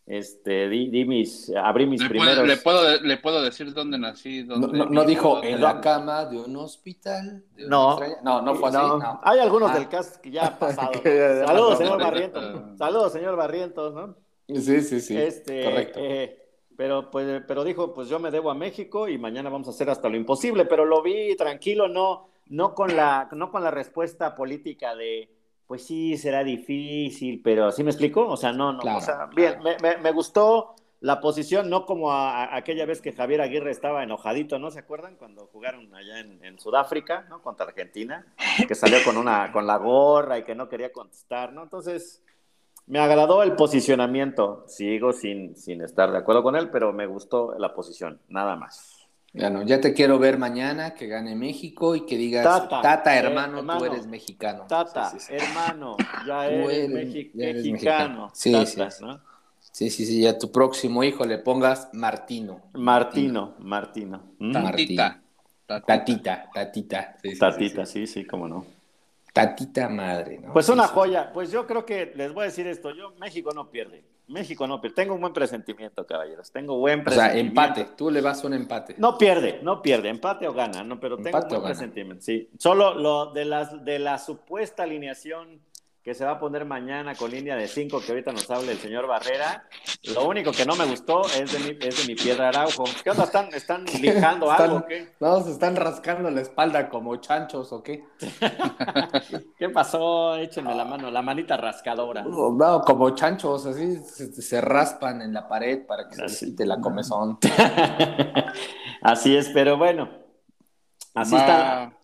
este, di, di mis, abrí mis Le puedo, primeros... le, puedo, le puedo decir dónde nací. No, Dónde no- no dijo dónde- en la cama de un hospital. de No. no, no fue así. No, no. Hay algunos Ah. del cast que ya han pasado. Saludos, señor Barrientos. Saludos, señor Barrientos, ¿no? Sí, sí, sí. este, Correcto. eh, pero, pues, pero dijo, pues yo me debo a México y mañana vamos a hacer hasta lo imposible, pero lo vi tranquilo, no, no, con, la, no con la respuesta política de, pues sí, será difícil, pero ¿sí me explico? O sea, no, no, Claro, o sea, bien, me, me- me gustó la posición, no como a- a aquella vez que Javier Aguirre estaba enojadito, ¿no? ¿Se acuerdan? Cuando jugaron allá en, en Sudáfrica, ¿no? Contra Argentina, que salió con, una, con la gorra y que no quería contestar, ¿no? Entonces, me agradó el posicionamiento. Sigo sin, sin estar de acuerdo con él, pero me gustó la posición, nada más. Ya, no, ya te quiero ver mañana que gane México y que digas, Tata, Tata, eh, hermano, hermano, tú eres mexicano. Tata, Sí, sí, sí. hermano, ya eres, eres- mexi- ya eres mexicano. mexicano. Sí, Tata, sí, sí. ¿no? Sí, sí, sí, y a tu próximo hijo le pongas Martino. Martino, Martino. ¿Mm? Tata. Tatita. Tatita. Tatita, tatita. Sí, sí, sí, Tatita, sí. sí, sí, cómo no. Tatita madre, ¿no? Pues una sí. joya. Pues yo creo que les voy a decir esto. Yo, México no pierde. México no pierde. Tengo un buen presentimiento, caballeros. Tengo buen O sea, presentimiento. empate. Tú le vas a un empate. No pierde, no pierde, empate o gana, no, pero tengo un buen presentimiento, sí. Solo lo de las de la supuesta alineación que se va a poner mañana con línea de 5 que ahorita nos habla el señor Barrera, lo único que no me gustó es de mi, es de mi piedra Araujo. ¿Qué onda? ¿Están, están lijando Están- algo? o ¿Qué? No, se están rascando la espalda como chanchos o qué. ¿Qué pasó? Échenme la mano, la manita rascadora. No, como chanchos, así se, se raspan en la pared para que se les quite la comezón. Así es, pero bueno, así están,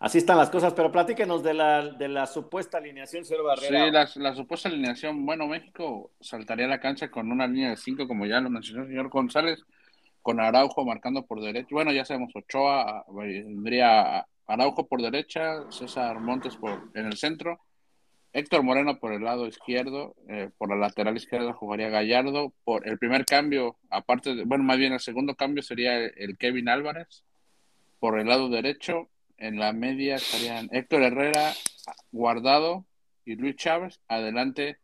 así están las cosas. Pero platíquenos de la, de la supuesta alineación, señor Barrera. Sí, la, supuesta alineación. Bueno, México saltaría a la cancha con una línea de cinco, como ya lo mencionó el señor González, con Araujo marcando por derecha. Bueno, ya sabemos, Ochoa, vendría Araujo por derecha, César Montes por, en el centro, Héctor Moreno por el lado izquierdo, eh, por la lateral izquierda jugaría Gallardo. Por el primer cambio, aparte de, bueno, más bien el segundo cambio sería el Kevin Álvarez. Por el lado derecho, en la media estarían Héctor Herrera, Guardado y Luis Chávez. Adelante,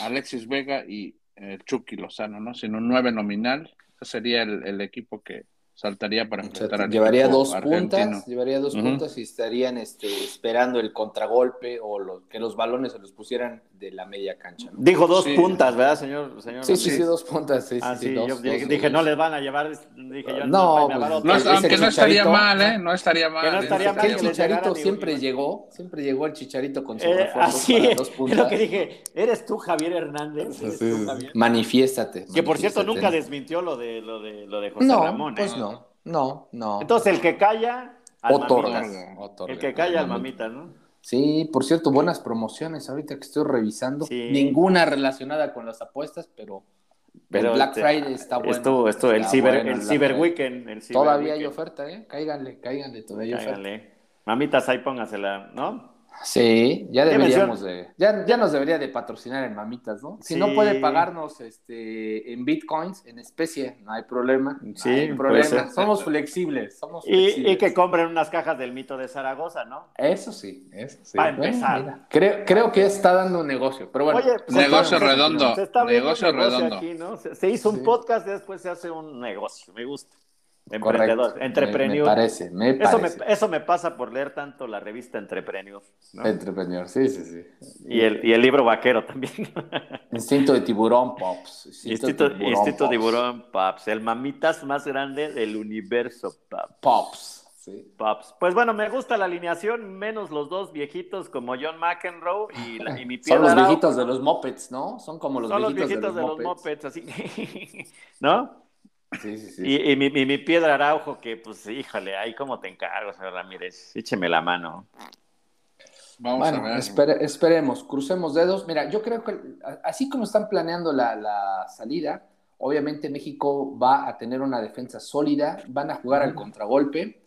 Alexis Vega y eh, Chucky Lozano, ¿no? Sin un 9 nominal. Ese sería el, el equipo que saltaría para O sea, enfrentar al llevaría dos argentino. puntas, llevaría dos puntas y estarían este, esperando el contragolpe o lo- que los balones se los pusieran de la media cancha. ¿no? Dijo dos Sí. puntas, ¿verdad, señor? señor Sí, sí, sí, dos puntas. Sí, Ah, sí, sí, dos, yo dos, dije, dos. dije, no les van a llevar, dije yo, No, pues. No, Ese aunque no estaría mal, ¿eh? No estaría mal. Que no ¿eh? estaría mal Que el Chicharito siempre llegó, siempre llegó el Chicharito con sus Eh, así para es, dos es puntas. lo que dije. ¿Eres tú, Javier Hernández? Manifiéstate. Que por cierto nunca desmintió lo de lo de lo de José Ramón. ¿eh? pues no, no, no. Entonces el que calla al otorga. El que calla al mamita, ¿no? Sí, por cierto, buenas promociones ahorita que estoy revisando. Sí. Ninguna relacionada con las apuestas, pero, Pero el Black este, Friday está bueno. Esto, esto, el ciber, bueno el Friday. weekend, el ciber Todavía hay oferta, ¿eh? Cáiganle, cáiganle, todavía hay oferta. Cáigale. Mamitas, ahí póngasela, ¿no? Sí, ya ¿Qué deberíamos de, ya, ya nos debería de patrocinar en mamitas, ¿no? Si Sí. no puede pagarnos este en bitcoins, en especie, no hay problema. no Sí, hay problema. Somos flexibles, somos Y, flexibles. y que compren unas cajas del mito de Zaragoza, ¿no? Eso sí, eso sí. Para empezar. mira, creo, creo que está dando un negocio, pero bueno. Oye, se Negocio está- redondo, Se está viendo negocio negocio redondo. aquí, ¿no? Se, se hizo un Sí. podcast y después se hace un negocio. Me gusta. Emprendedor, Me, entrepreneur. me parece, me Eso me, parece. eso me pasa por leer tanto la revista Entrepreneur. ¿no? Entrepreneur, sí, sí, sí. Y, el, y el libro vaquero también. Instinto de tiburón, Pops. Instinto, Pops. Tiburón Paps, el mamitas más grande del universo, Paps. Pops. Sí. Paps. Pues bueno, me gusta la alineación, menos los dos viejitos como John McEnroe y, la- y mi Son los viejitos de los mopeds, ¿no? Son como los Son los viejitos, de los mopeds. mopeds, así. ¿No? Sí, sí, sí. Y, y mi, piedra Araujo, que pues, híjole, ahí como te encargo, señor Ramírez. Écheme la mano. Vamos a ver. espere- esperemos, crucemos dedos. Mira, yo creo que así como están planeando la, la salida, obviamente México va a tener una defensa sólida, van a jugar al contragolpe.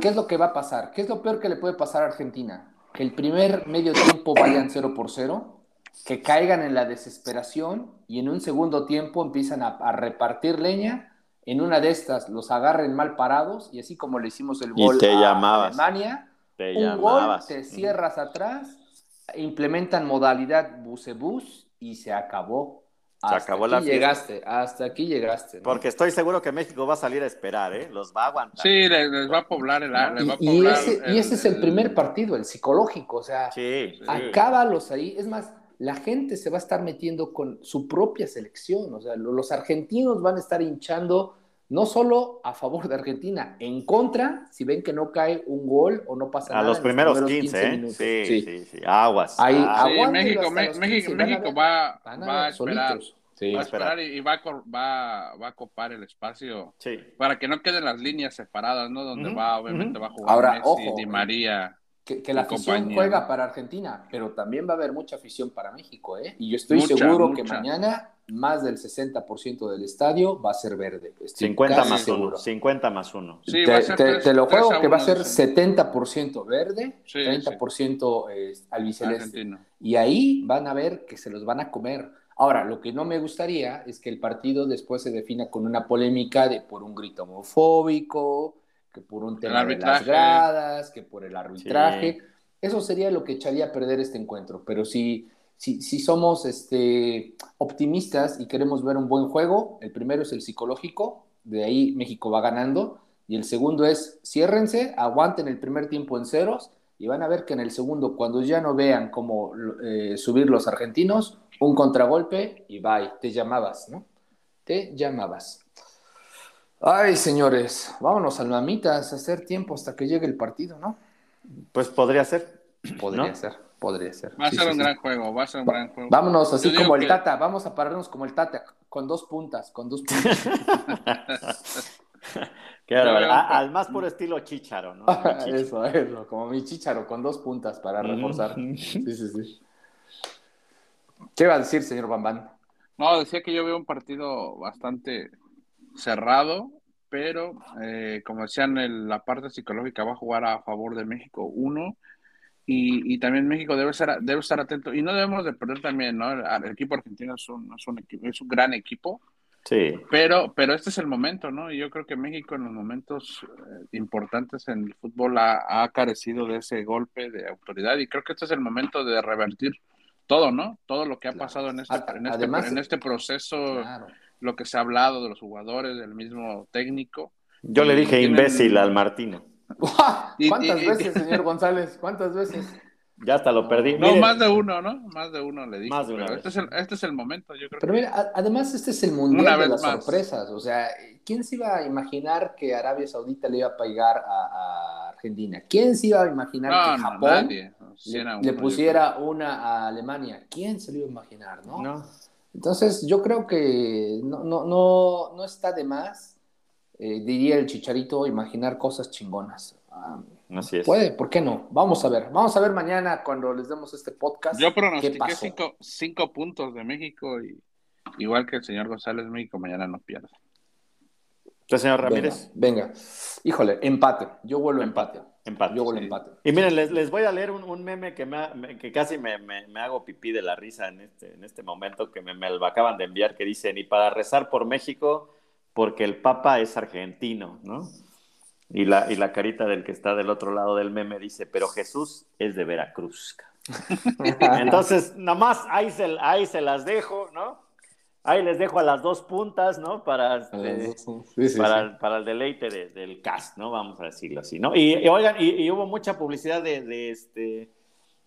¿Qué es lo que va a pasar? ¿Qué es lo peor que le puede pasar a Argentina? Que el primer medio tiempo vayan 0 por 0, que caigan en la desesperación y en un segundo tiempo empiezan a, a repartir leña. En una de estas los agarren mal parados y así como le hicimos el Y gol te a llamabas. Alemania, Te un gol, te cierras atrás, implementan modalidad bucebús y se acabó. Se Hasta acabó aquí la fiesta. llegaste, hasta aquí llegaste. ¿no? Porque estoy seguro que México va a salir a esperar, ¿eh? Los va a aguantar. Sí, les, les va a poblar el, les va a y, ese, y ese es el primer partido, el psicológico, o sea, Sí, sí. acábalos ahí. Es más, la gente se va a estar metiendo con su propia selección, o sea, lo- los argentinos van a estar hinchando no solo a favor de Argentina, en contra, si ven que no cae un gol o no pasa A nada. los en primeros 15, 15 ¿eh? minutos. Sí, Sí. sí, sí, Aguas. Ahí, Ah, Sí, México, los México, 15, van a México ver- va, a va a ver esperar. Sí. va a esperar. y, y va, a cor- va, va a copar el espacio sí. para que no queden las líneas separadas, ¿no? Donde va, obviamente, va a jugar Ahora, Messi, ojo, Di María. Que, que la afición compañía, juega para Argentina, pero también va a haber mucha afición para México, ¿eh? Y yo estoy Mucha, seguro que mucha. mañana más del 60% del estadio va a ser verde. Estoy 50 casi más seguro. 1. 50 más 1. Sí, te, te- tres- te lo juego que va a uno, ser sí. 70% verde, Sí, 30% eh, albiceleste. Y ahí van a ver que se los van a comer. Ahora, lo que no me gustaría es que el partido después se defina con una polémica de por un grito homofóbico, que por un tema de las gradas, que por el arbitraje. Eso sería lo que echaría a perder este encuentro. Pero si, si, si somos este, optimistas y queremos ver un buen juego, el primero es el psicológico, de ahí México va ganando, y el segundo es ciérrense, aguanten el primer tiempo en ceros y van a ver que en el segundo, cuando ya no vean cómo eh, subir los argentinos, un contragolpe y bye, te llamabas, ¿no? Te llamabas. Ay, señores, vámonos al mamitas a hacer tiempo hasta que llegue el partido, ¿no? Pues podría ser. Podría ser, podría ser. Va a ser un gran juego, va a ser un gran juego. Vámonos así como el Tata, vamos a pararnos como el Tata, con dos puntas, con dos puntas. al más puro estilo chicharo, ¿no? eso, eso, como mi chicharo, con dos puntas para reforzar. Sí, sí, sí. ¿Qué va a decir, señor Bambán? No, decía que yo veo un partido bastante cerrado, pero eh, como decían, en la parte psicológica va a jugar a favor de México uno. Y, también México debe estar, debe estar atento. Y no debemos de perder también, ¿no? El, equipo argentino es un, es un, equipo, es un gran equipo Sí. Pero, pero este es el momento, ¿no? Y yo creo que México en los momentos eh, importantes en el fútbol ha, carecido de ese golpe de autoridad y creo que este es el momento de revertir todo, ¿no? Todo lo que ha pasado en este, en este, en este proceso, lo que se ha hablado de los jugadores, del mismo técnico. Yo le dije imbécil al Martino. ¿Cuántas veces, señor González? ¿Cuántas veces? Ya hasta lo perdí. No, más de uno, ¿no? Más de uno le dije. Más de este, es el, este es el momento, yo creo. Pero mira, además este es el mundial de las sorpresas. O sea, ¿quién se iba a imaginar que Arabia Saudita le iba a pegar a, Argentina? ¿Quién se iba a imaginar que Japón le, pusiera una a Alemania? ¿Quién se lo iba a imaginar, no? no. Entonces, yo creo que no, no, no, no está de más, eh, diría el chicharito, imaginar cosas chingonas. Ah, Así es. Puede, ¿por qué no? Vamos a ver. Vamos a ver mañana cuando les demos este podcast. Yo pronostiqué cinco, cinco, puntos de México y igual que el señor González, México mañana no pierde. ¿Usted, señor Ramírez? Venga, Híjole, empate. Yo vuelvo empate. Empate. Yo vuelvo empate. Y miren, les, les, voy a leer un, meme que, me, que casi me, me, hago pipí de la risa en este, en este momento que me, me lo acaban de enviar, que dice, ni para rezar por México, porque el Papa es argentino, ¿no? Y la, y la carita del que está del otro lado del meme dice, pero Jesús es de Veracruz. Entonces, nada más ahí se, ahí se las dejo, ¿no? Ahí les dejo a las dos puntas, ¿no? Para, este, para, para, el deleite del cast, ¿no? Vamos a decirlo así, ¿no? Y, oigan, y, hubo mucha publicidad de, de este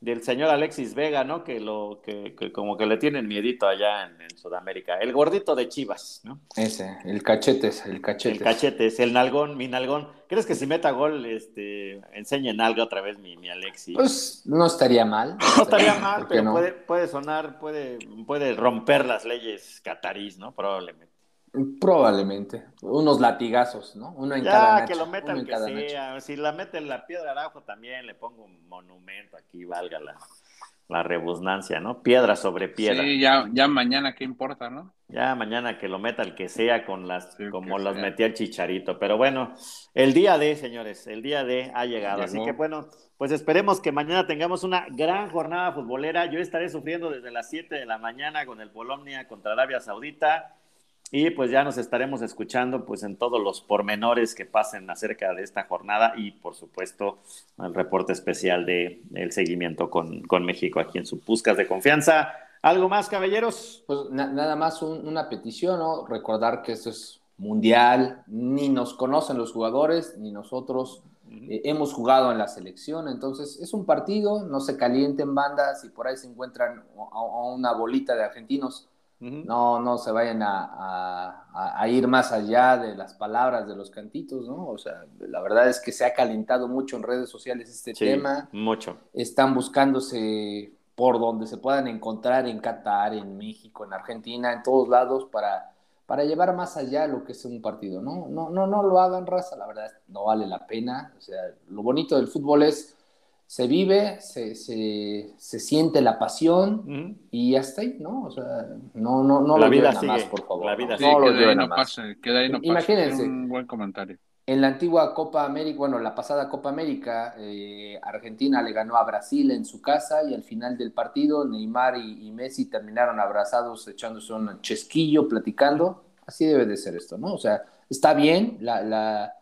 del señor Alexis Vega, ¿no? Que lo que, como que le tienen miedito allá en, Sudamérica. El gordito de Chivas, ¿no? Ese, el cachetes, el cachetes. El cachetes, el nalgón, mi nalgón. ¿Crees que si meta gol, este, enseñe nalga otra vez mi, mi Alexis? Pues no estaría mal. No estaría mal, pero puede, puede sonar, puede, puede romper las leyes catarís, ¿no? Probablemente. Probablemente. Unos latigazos, ¿no? Uno en ya, cada que lo metan que sea. Si la meten la piedra arajo también le pongo un monumento aquí, valga la, la rebusnancia, ¿no? Piedra sobre piedra. Sí, ya, ya mañana, ¿qué importa, no? Ya mañana que lo meta el que sea con las, como los metía el chicharito. Pero bueno, el día de, señores, el día de ha llegado. Así que bueno, pues esperemos que mañana tengamos una gran jornada futbolera. Yo estaré sufriendo desde las 7 de la mañana con el Polonia contra Arabia Saudita. Y pues ya nos estaremos escuchando pues en todos los pormenores que pasen acerca de esta jornada y por supuesto el reporte especial de el seguimiento con, México aquí en su Puscas de Confianza. ¿Algo más, caballeros? Pues nada más una petición, ¿no? Recordar que esto es mundial, ni nos conocen los jugadores, ni nosotros eh, hemos jugado en la selección, entonces es un partido, no se calienten bandas y por ahí se encuentran a una bolita de argentinos no, no se vayan a, ir más allá de las palabras de los cantitos, ¿no? O sea, la verdad es que se ha calentado mucho en redes sociales este tema. Mucho. Están buscándose por donde se puedan encontrar en Qatar, en México, en Argentina, en todos lados para, para llevar más allá lo que es un partido, ¿no? No, no, no lo hagan raza, la verdad no vale la pena. O sea, lo bonito del fútbol es se vive, se, se, siente la pasión y hasta ahí, ¿no? O sea, no, no, no la lo vida sigue, más, por favor. La vida no, no lo ahí no pase, queda ahí no Imagínense. Un buen comentario. En la antigua Copa América, bueno, la pasada Copa América, eh, Argentina le ganó a Brasil en su casa y al final del partido Neymar y, Messi terminaron abrazados echándose un chesquillo, platicando. Así debe de ser esto, ¿no? O sea, está bien la, la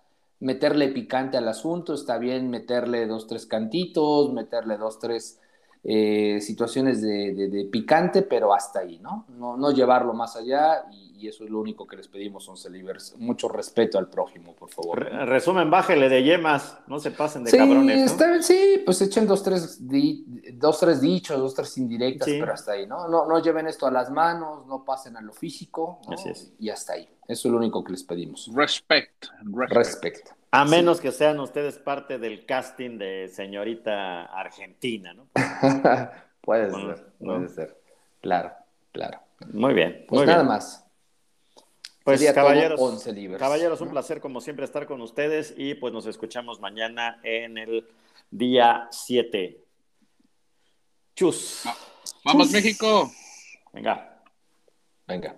meterle picante al asunto, está bien meterle dos, tres cantitos, meterle dos, tres eh, situaciones de, picante, pero hasta ahí, ¿no? ¿no? No, llevarlo más allá y, eso es lo único que les pedimos, son Livers. Mucho respeto al prójimo, por favor. resumen, bájele de yemas, no se pasen de cabrones. sí, pues echen dos tres, dos, tres dichos, dos, tres indirectas, pero hasta ahí, ¿no? ¿no? No lleven esto a las manos, no pasen a lo físico, y hasta ahí. Eso es lo único que les pedimos. Respect. Respect. A menos que sean ustedes parte del casting de señorita Argentina, ¿no? puede ser, puede ser. Claro, claro. Muy bien. Pues nada más. Pues caballeros, caballeros, un placer como siempre estar con ustedes y pues nos escuchamos mañana en el día 7. Chus. Vamos México. Venga. Venga.